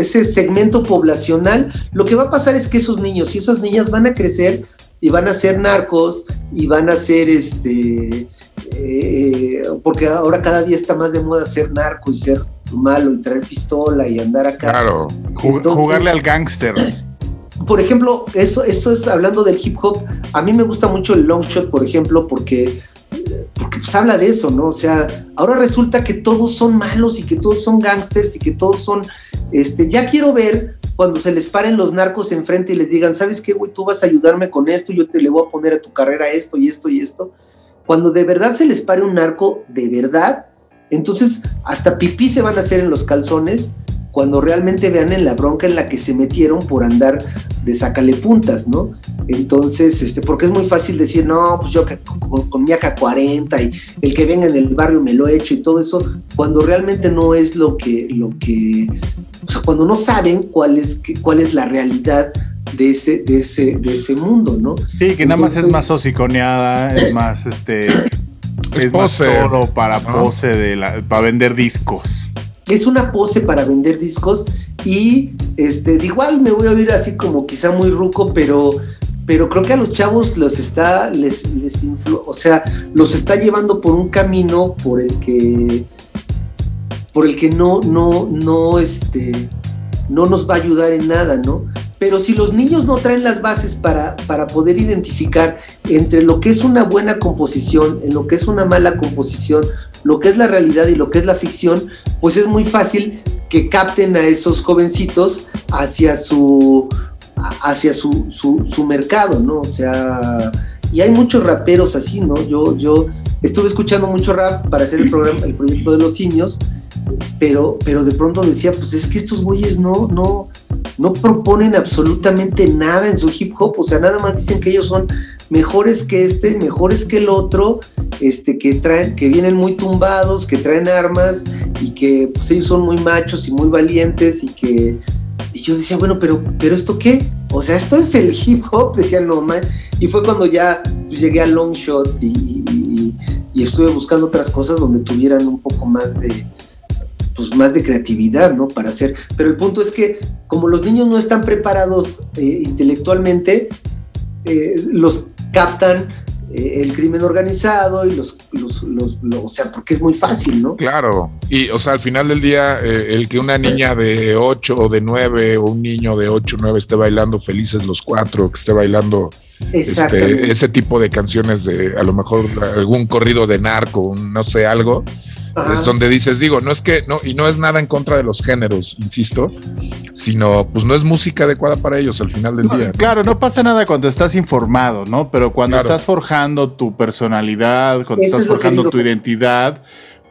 ese segmento poblacional, lo que va a pasar es que esos niños y esas niñas van a crecer y van a ser narcos y van a ser este eh, porque ahora cada día está más de moda ser narco y ser malo y traer pistola y andar acá. Claro, jugarle al gángster. Por ejemplo, eso, eso es hablando del hip hop. A mí me gusta mucho el long shot, por ejemplo, porque porque pues habla de eso, ¿no? O sea, ahora resulta que todos son malos y que todos son gangsters y que todos son, este, ya quiero ver cuando se les paren los narcos enfrente y les digan, ¿sabes qué, güey? Tú vas a ayudarme con esto, yo te le voy a poner a tu carrera esto y esto y esto. Cuando de verdad se les pare un narco, de verdad, entonces hasta pipí se van a hacer en los calzones cuando realmente vean en la bronca en la que se metieron por andar de sácale puntas, ¿no? Entonces, este, porque es muy fácil decir, no, pues yo con, mi AK-40 y el que venga en el barrio me lo he hecho y todo eso, cuando realmente no es lo que, lo que, o sea, cuando no saben cuál es, cuál es la realidad de ese, de ese, de ese mundo, ¿no? Sí, que nada más es más hociconeada, es más, este, es, más todo para pose de la, para vender discos es una pose para vender discos y este, igual me voy a oír así como quizá muy ruco, pero, pero creo que a los chavos los está, les, les o sea, los está llevando por un camino por el que, por el que no, no, no, este, no nos va a ayudar en nada, ¿no? Pero si los niños no traen las bases para, para poder identificar entre lo que es una buena composición, en lo que es una mala composición, lo que es la realidad y lo que es la ficción, pues es muy fácil que capten a esos jovencitos hacia su hacia su, su, mercado, ¿no? O sea, y hay muchos raperos así, ¿no? Yo, yo estuve escuchando mucho rap para hacer el programa, el proyecto de los simios, pero, pero de pronto decía, pues es que estos güeyes no, no, no proponen absolutamente nada en su hip hop, o sea, nada más dicen que ellos son mejores que este, mejores que el otro, este, que traen, que vienen muy tumbados, que traen armas y que pues, ellos son muy machos y muy valientes y que y yo decía, bueno, pero, pero ¿esto qué? O sea, esto es el hip hop, decía no man. Y fue cuando ya pues, llegué a Long Shot y, estuve buscando otras cosas donde tuvieran un poco más de, pues más de creatividad, ¿no? Para hacer. Pero el punto es que como los niños no están preparados eh, intelectualmente, eh, los captan eh, el crimen organizado y los, los, o sea, porque es muy fácil, ¿no? Claro, y o sea, al final del día, eh, el que una niña de 8 o de 9 o un niño de 8 o 9 esté bailando felices los cuatro, que esté bailando este, ese tipo de canciones de a lo mejor algún corrido de narco, no sé, algo, es donde dices, digo, no es que, no, y no es nada en contra de los géneros, insisto, sino pues no es música adecuada para ellos al final del día. Claro, no pasa nada cuando estás informado, ¿no? Pero cuando estás forjando tu personalidad, cuando estás forjando tu identidad,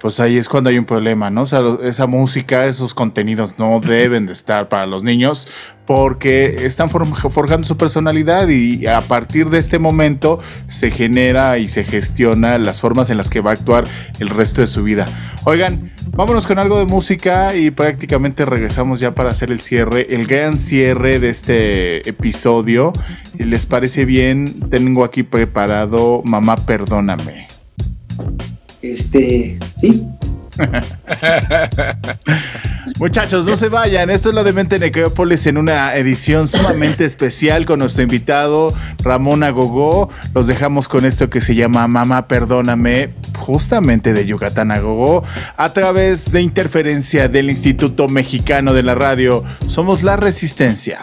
pues ahí es cuando hay un problema, ¿no? O sea, esa música, esos contenidos no deben de estar para los niños porque están forjando su personalidad y a partir de este momento se genera y se gestiona las formas en las que va a actuar el resto de su vida. Oigan, vámonos con algo de música y prácticamente regresamos ya para hacer el cierre, el gran cierre de este episodio. ¿Les parece bien? Tengo aquí preparado Mamá, perdóname. Este, sí. Muchachos, no se vayan. Esto es lo de Mente Necrópolis en una edición sumamente especial con nuestro invitado Ramón Agogó. Los dejamos con esto que se llama Mamá Perdóname, justamente de Yucatán Agogó, a través de interferencia del Instituto Mexicano de la Radio. Somos la Resistencia.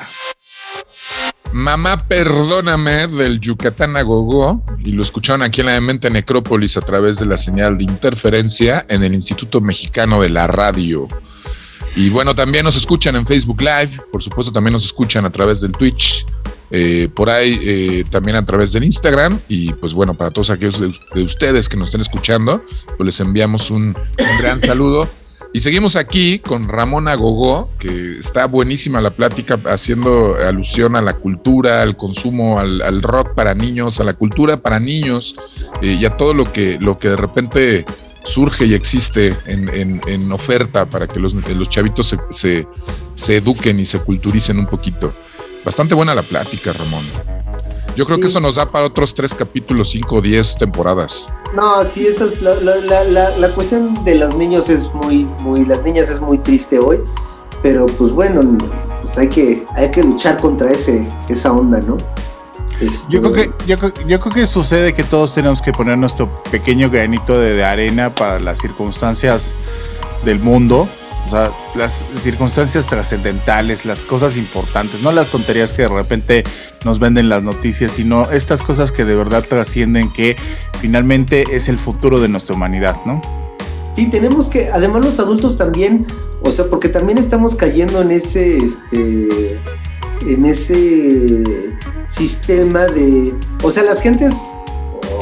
Mamá, perdóname del Yucatán a Gogó y lo escucharon aquí en la Mente Necrópolis a través de la señal de interferencia en el Instituto Mexicano de la Radio. Y bueno, también nos escuchan en Facebook Live, por supuesto también nos escuchan a través del Twitch, eh, por ahí eh, también a través del Instagram y pues bueno, para todos aquellos de, ustedes que nos estén escuchando, pues les enviamos un gran saludo. Y seguimos aquí con Ramón Agogó, que está buenísima la plática haciendo alusión a la cultura, al consumo, al, rock para niños, a la cultura para niños eh, y a todo lo que, lo que de repente surge y existe en, oferta para que los, los chavitos se, se eduquen y se culturicen un poquito. Bastante buena la plática, Ramón. Yo creo que eso nos da para otros tres capítulos, cinco o diez temporadas. No, sí, esa es la, la, la, cuestión de los niños es muy, muy, las niñas es muy triste hoy, pero pues bueno, pues hay que, hay que luchar contra ese, esa onda, ¿no? Yo, creo que, yo, yo, creo que sucede que todos tenemos que poner nuestro pequeño granito de arena para las circunstancias del mundo o sea, las circunstancias trascendentales, las cosas importantes, no las tonterías que de repente nos venden las noticias, sino estas cosas que de verdad trascienden, que finalmente es el futuro de nuestra humanidad, ¿no? Sí, tenemos que, además los adultos también, o sea, porque también estamos cayendo en ese, este, en ese sistema de, o sea, las gentes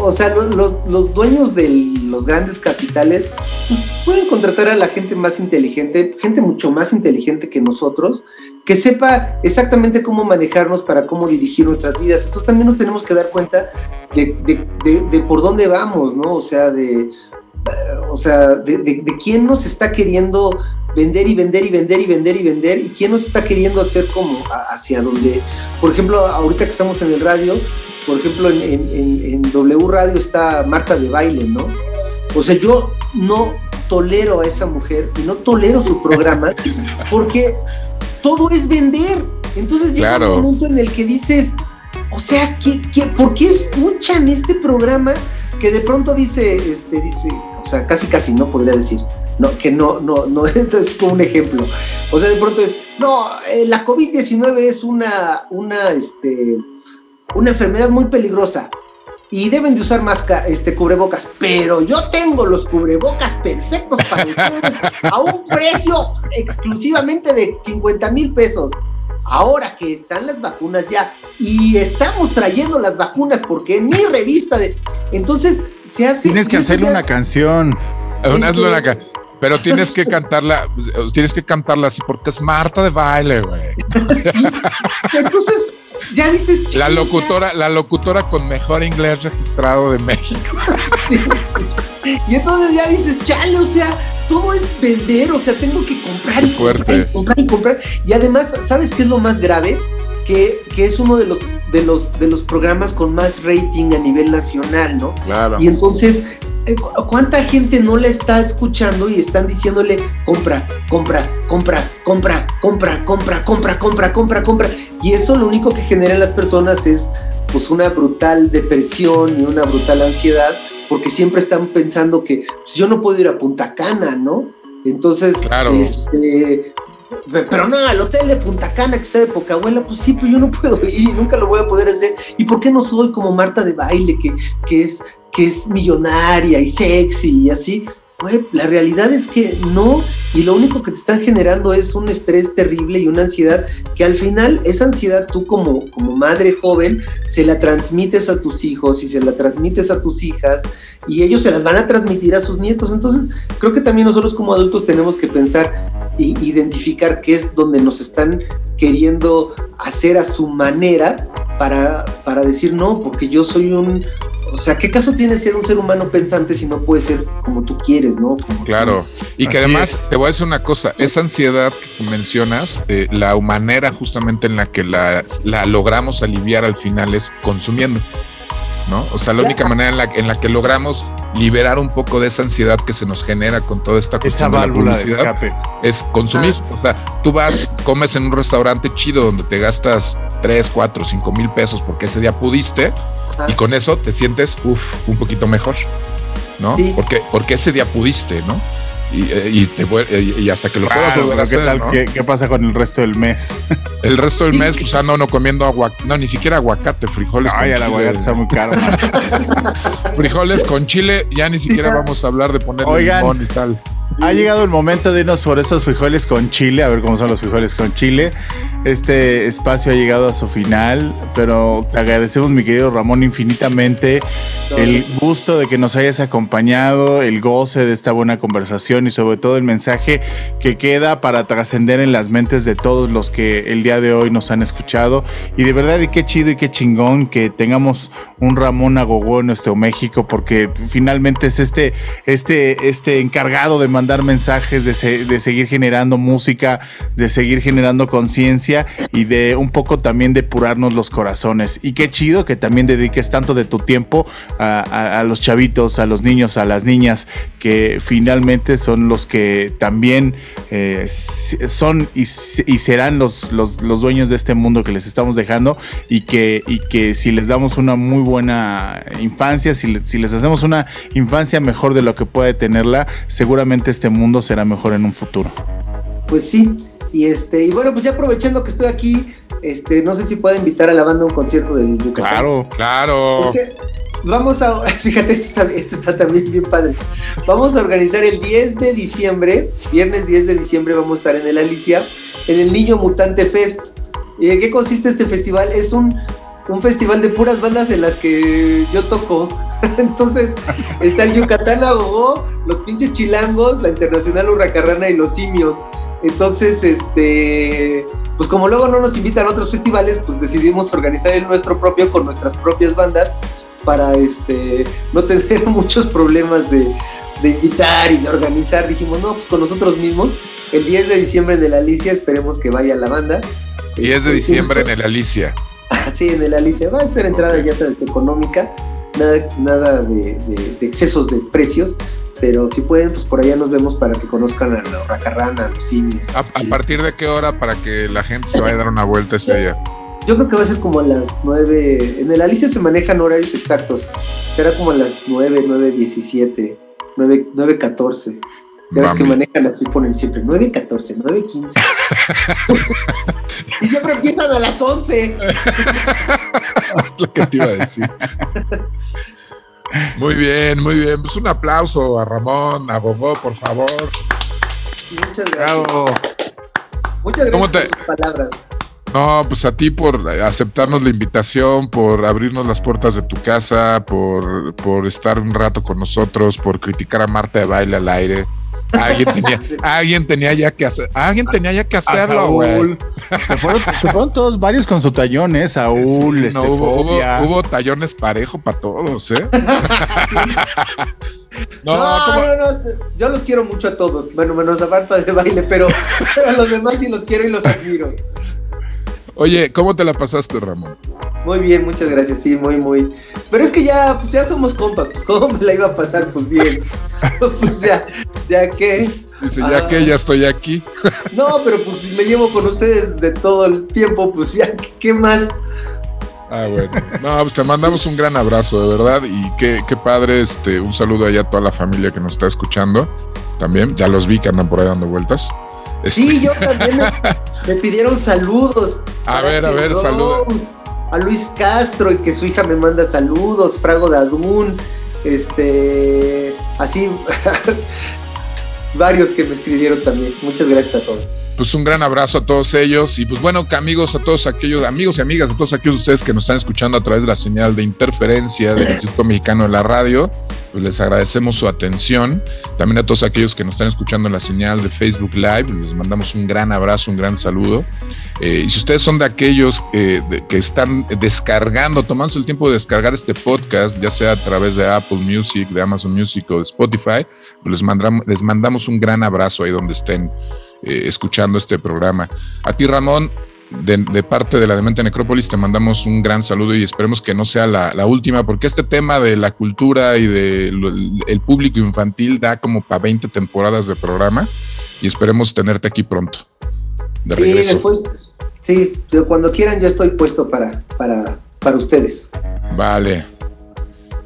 o sea, los dueños de los grandes capitales pues, pueden contratar a la gente más inteligente, gente mucho más inteligente que nosotros, que sepa exactamente cómo manejarnos para cómo dirigir nuestras vidas. Entonces también nos tenemos que dar cuenta de, por dónde vamos, ¿no? O sea, de, o sea, de, quién nos está queriendo vender y vender y vender y vender y vender y quién nos está queriendo hacer como hacia donde, por ejemplo, ahorita que estamos en el radio, por ejemplo, en, W Radio está Marta de Baile, ¿no? O sea, yo no tolero a esa mujer y no tolero su programa porque todo es vender. Entonces llega un momento en el que dices, o sea, ¿qué, por qué escuchan este programa que de pronto dice, este, dice, o sea, casi casi no podría decir, no, que no, no, no, entonces como un ejemplo. O sea, de pronto es, no, eh, la COVID-19 es una, una, este, una enfermedad muy peligrosa y deben de usar más este, cubrebocas, pero yo tengo los cubrebocas perfectos para ustedes a un precio exclusivamente de 50 mil pesos. Ahora que están las vacunas ya y estamos trayendo las vacunas porque en mi revista de... Entonces se hace... Tienes que hacerle una canción. Una, pero tienes que cantarla, tienes que cantarla así porque es Marta de baile, güey. Entonces, ya dices. La locutora, la locutora con mejor inglés registrado de México. Y entonces ya dices, chale, o sea, todo es vender, o sea, tengo que comprar y comprar y comprar y comprar. Y además, ¿sabes qué es lo más grave? Que, que, es uno de los, de, los, de los programas con más rating a nivel nacional, ¿no? Claro. Y entonces eh, ¿Cuánta gente no la está escuchando y están diciéndole compra, compra, compra, compra, compra, compra, compra, compra, compra, compra? Y eso lo único que genera en las personas es pues una brutal depresión y una brutal ansiedad, porque siempre están pensando que pues, yo no puedo ir a Punta Cana, ¿no? Entonces, claro. este, pero no, al hotel de Punta Cana que está de poca abuela, pues sí, pero yo no puedo ir, nunca lo voy a poder hacer. ¿Y por qué no soy como Marta de baile, que, que es que es millonaria y sexy y así. la realidad es que no, y lo único que te están generando es un estrés terrible y una ansiedad que al final esa ansiedad tú como, como madre joven se la transmites a tus hijos y se la transmites a tus hijas y ellos se las van a transmitir a sus nietos. Entonces creo que también nosotros como adultos tenemos que pensar e identificar qué es donde nos están queriendo hacer a su manera para, para decir no, porque yo soy un, o sea, ¿qué caso tiene ser un ser humano pensante si no puede ser como tú quieres, no? claro. Y que además, te voy a decir una cosa, esa ansiedad que mencionas, eh, la manera justamente en la que la, logramos aliviar al final es consumiendo, ¿no? O sea, la única manera en la, en la que logramos liberar un poco de esa ansiedad que se nos genera con toda esta cuestión esa válvula de, escape. es consumir. Ah. O sea, tú vas, comes en un restaurante chido donde te gastas 3, 4, 5 mil pesos porque ese día pudiste y con eso te sientes, uff, un poquito mejor, ¿no? Porque, porque ese día pudiste, ¿no? Y, eh, y, te, y, hasta que lo puedas volver a hacer. ¿qué, ¿qué, pasa con el resto del mes? El resto del mes, pues ando no comiendo agua, no, ni siquiera aguacate, frijoles. Ay, el aguacate está muy caro. frijoles con chile, ya ni siquiera vamos a hablar de poner limón y sal. Ha llegado el momento de irnos por esos frijoles con chile, a ver cómo son los frijoles con chile. Este espacio ha llegado a su final, pero te agradecemos, mi querido Ramón, infinitamente el gusto de que nos hayas acompañado, el goce de esta buena conversación y sobre todo el mensaje que queda para trascender en las mentes de todos los que el día de hoy nos han escuchado. Y de verdad, y qué chido y qué chingón que tengamos un Ramón Agogó en nuestro México, porque finalmente es este, este, este encargado de mandar dar mensajes, de, de seguir generando música, de seguir generando conciencia y de un poco también depurarnos los corazones. Y qué chido que también dediques tanto de tu tiempo a, los chavitos, a los niños, a las niñas, que finalmente son los que también eh, son y, serán los, los, dueños de este mundo que les estamos dejando y que, y que si les damos una muy buena infancia, si, si les hacemos una infancia mejor de lo que puede tenerla, seguramente este mundo será mejor en un futuro. Pues sí, y este, y bueno, pues ya aprovechando que estoy aquí, este, no sé si puedo invitar a la banda a un concierto de Yucatán. Claro, claro. vamos a, fíjate, esto está, esto está también bien padre. Vamos a organizar el 10 de diciembre, viernes 10 de diciembre vamos a estar en el Alicia, en el Niño Mutante Fest. ¿Y en qué consiste este festival? Es un, un festival de puras bandas en las que yo toco. Entonces, está el Yucatán Agogó, los pinches chilangos, la Internacional Hurracarrana y los simios. Entonces, este, pues como luego no nos invitan a otros festivales, pues decidimos organizar el nuestro propio con nuestras propias bandas para este no tener muchos problemas de, de invitar y de organizar. Dijimos, no, pues con nosotros mismos. El 10 de diciembre en el Alicia, esperemos que vaya la banda. 10 de diciembre en el Alicia. Sí, en el Alicia. Va a ser entrada, ya sabes, económica nada, de, excesos de precios, pero si pueden, pues por allá nos vemos para que conozcan a la racarrana, a los simios. ¿A, partir de qué hora para que la gente se vaya a dar una vuelta ese día? Yo creo que va a ser como a las 9. En el Alicia se manejan horarios exactos. Será como a las 9, 9, 17, 9, 9, 14. Ya ves que manejan así, ponen siempre 9.14, 9.15. y siempre empiezan a las 11. es lo que te iba a decir. Muy bien, muy bien. Pues un aplauso a Ramón, a Bogó, por favor. Muchas gracias. Muchas gracias por tus palabras. No, pues a ti por aceptarnos la invitación, por abrirnos las puertas de tu casa, por, por estar un rato con nosotros, por criticar a Marta de baile al aire. Alguien tenía, alguien tenía ya que hacer, alguien tenía ya que hacerlo, güey. Se fueron, se fueron, todos varios con su tallón, ¿eh? Saúl, este, hubo, tallones parejo para todos, ¿eh? No, no, no, yo los quiero mucho a todos, bueno, menos a Marta de baile, pero, pero a los demás sí los quiero y los admiro. Oye, ¿cómo te la pasaste, Ramón? Muy bien, muchas gracias, sí, muy, muy. Pero es que ya, pues ya somos compas, pues cómo me la iba a pasar, pues bien. pues ya, ya que. Dice, ya que ya estoy aquí. no, pero pues si me llevo con ustedes de todo el tiempo, pues ya, ¿qué más? Ah, bueno. No, pues te mandamos un gran abrazo, de verdad. Y qué, qué padre, este, un saludo allá a toda la familia que nos está escuchando. También, ya los vi que andan por ahí dando vueltas. Sí, este, yo también me, pidieron saludos. A ver, a ver, saludos. A Luis Castro y que su hija me manda saludos, Frago Dadún, este, así, varios que me escribieron también. Muchas gracias a todos. Pues un gran abrazo a todos ellos y pues bueno, amigos, a todos aquellos, amigos y amigas, a todos aquellos de ustedes que nos están escuchando a través de la señal de interferencia del Instituto Mexicano de la Radio, pues les agradecemos su atención. También a todos aquellos que nos están escuchando en la señal de Facebook Live, les mandamos un gran abrazo, un gran saludo. Eh, y si ustedes son de aquellos que están descargando, tomándose el tiempo de descargar este podcast, ya sea a través de Apple Music, de Amazon Music o de Spotify, pues les, mandamos, les mandamos un gran abrazo ahí donde estén eh, escuchando este programa. A ti, Ramón, de, parte de la Demente Necrópolis, te mandamos un gran saludo y esperemos que no sea la, última, porque este tema de la cultura y del el público infantil da como para 20 temporadas de programa y esperemos tenerte aquí pronto. De sí, después, sí, cuando quieran yo estoy puesto para, para, para ustedes. Vale.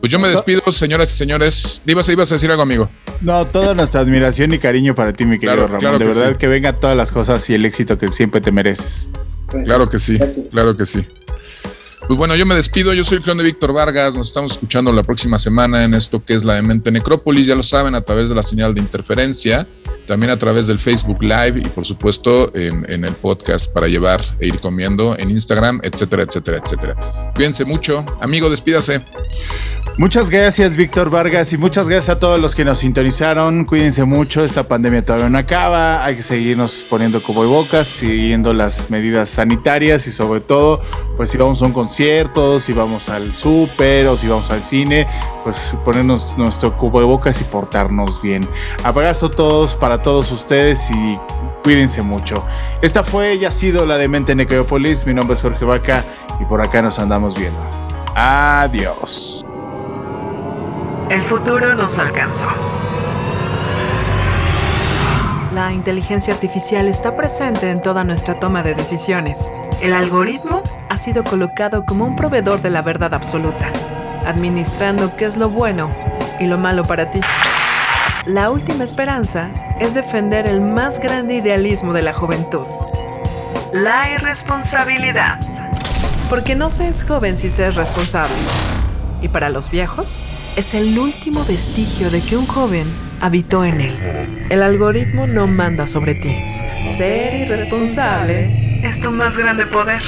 Pues yo me despido, señoras y señores. ¿Ibas, ibas a decir algo, amigo? No, toda nuestra admiración y cariño para ti, mi querido Ramón. de verdad que vengan todas las cosas y el éxito que siempre te mereces. Claro que sí, claro que sí. Pues bueno, yo me despido. Yo soy el clon de Víctor Vargas. Nos estamos escuchando la próxima semana en esto que es la Mente Necrópolis. Ya lo saben, a través de la señal de interferencia también a través del Facebook Live y por supuesto en, el podcast para llevar e ir comiendo en Instagram, etcétera, etcétera, etcétera. Cuídense mucho. Amigo, despídase. Muchas gracias, Víctor Vargas, y muchas gracias a todos los que nos sintonizaron. Cuídense mucho, esta pandemia todavía no acaba. Hay que seguirnos poniendo bocas, siguiendo las medidas sanitarias y sobre todo, pues si vamos a un concierto, si vamos al súper o si vamos al cine, pues ponernos nuestro bocas y portarnos bien. Abrazo a todos para todos ustedes y cuídense mucho. Esta fue y ha sido la Demente Necropolis. Mi nombre es Jorge Vaca y por acá nos andamos viendo. Adiós. El futuro nos alcanzó. La inteligencia artificial está presente en toda nuestra toma de decisiones. El algoritmo ha sido colocado como un proveedor de la verdad absoluta, administrando qué es lo bueno y lo malo para ti. La última esperanza es defender el más grande idealismo de la juventud. La irresponsabilidad. Porque no se es joven si se es responsable. Y para los viejos, es el último vestigio de que un joven habitó en él. El algoritmo no manda sobre ti. Ser irresponsable es tu más grande poder,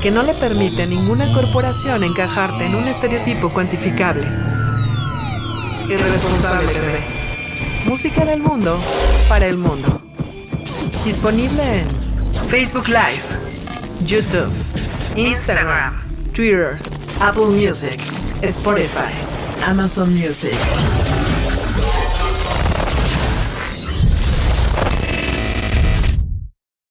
que no le permite a ninguna corporación encajarte en un estereotipo cuantificable. Irresponsable. Música del mundo para el mundo. Disponible en Facebook Live, YouTube, Instagram, Twitter, Apple Music, Spotify. Amazon Music.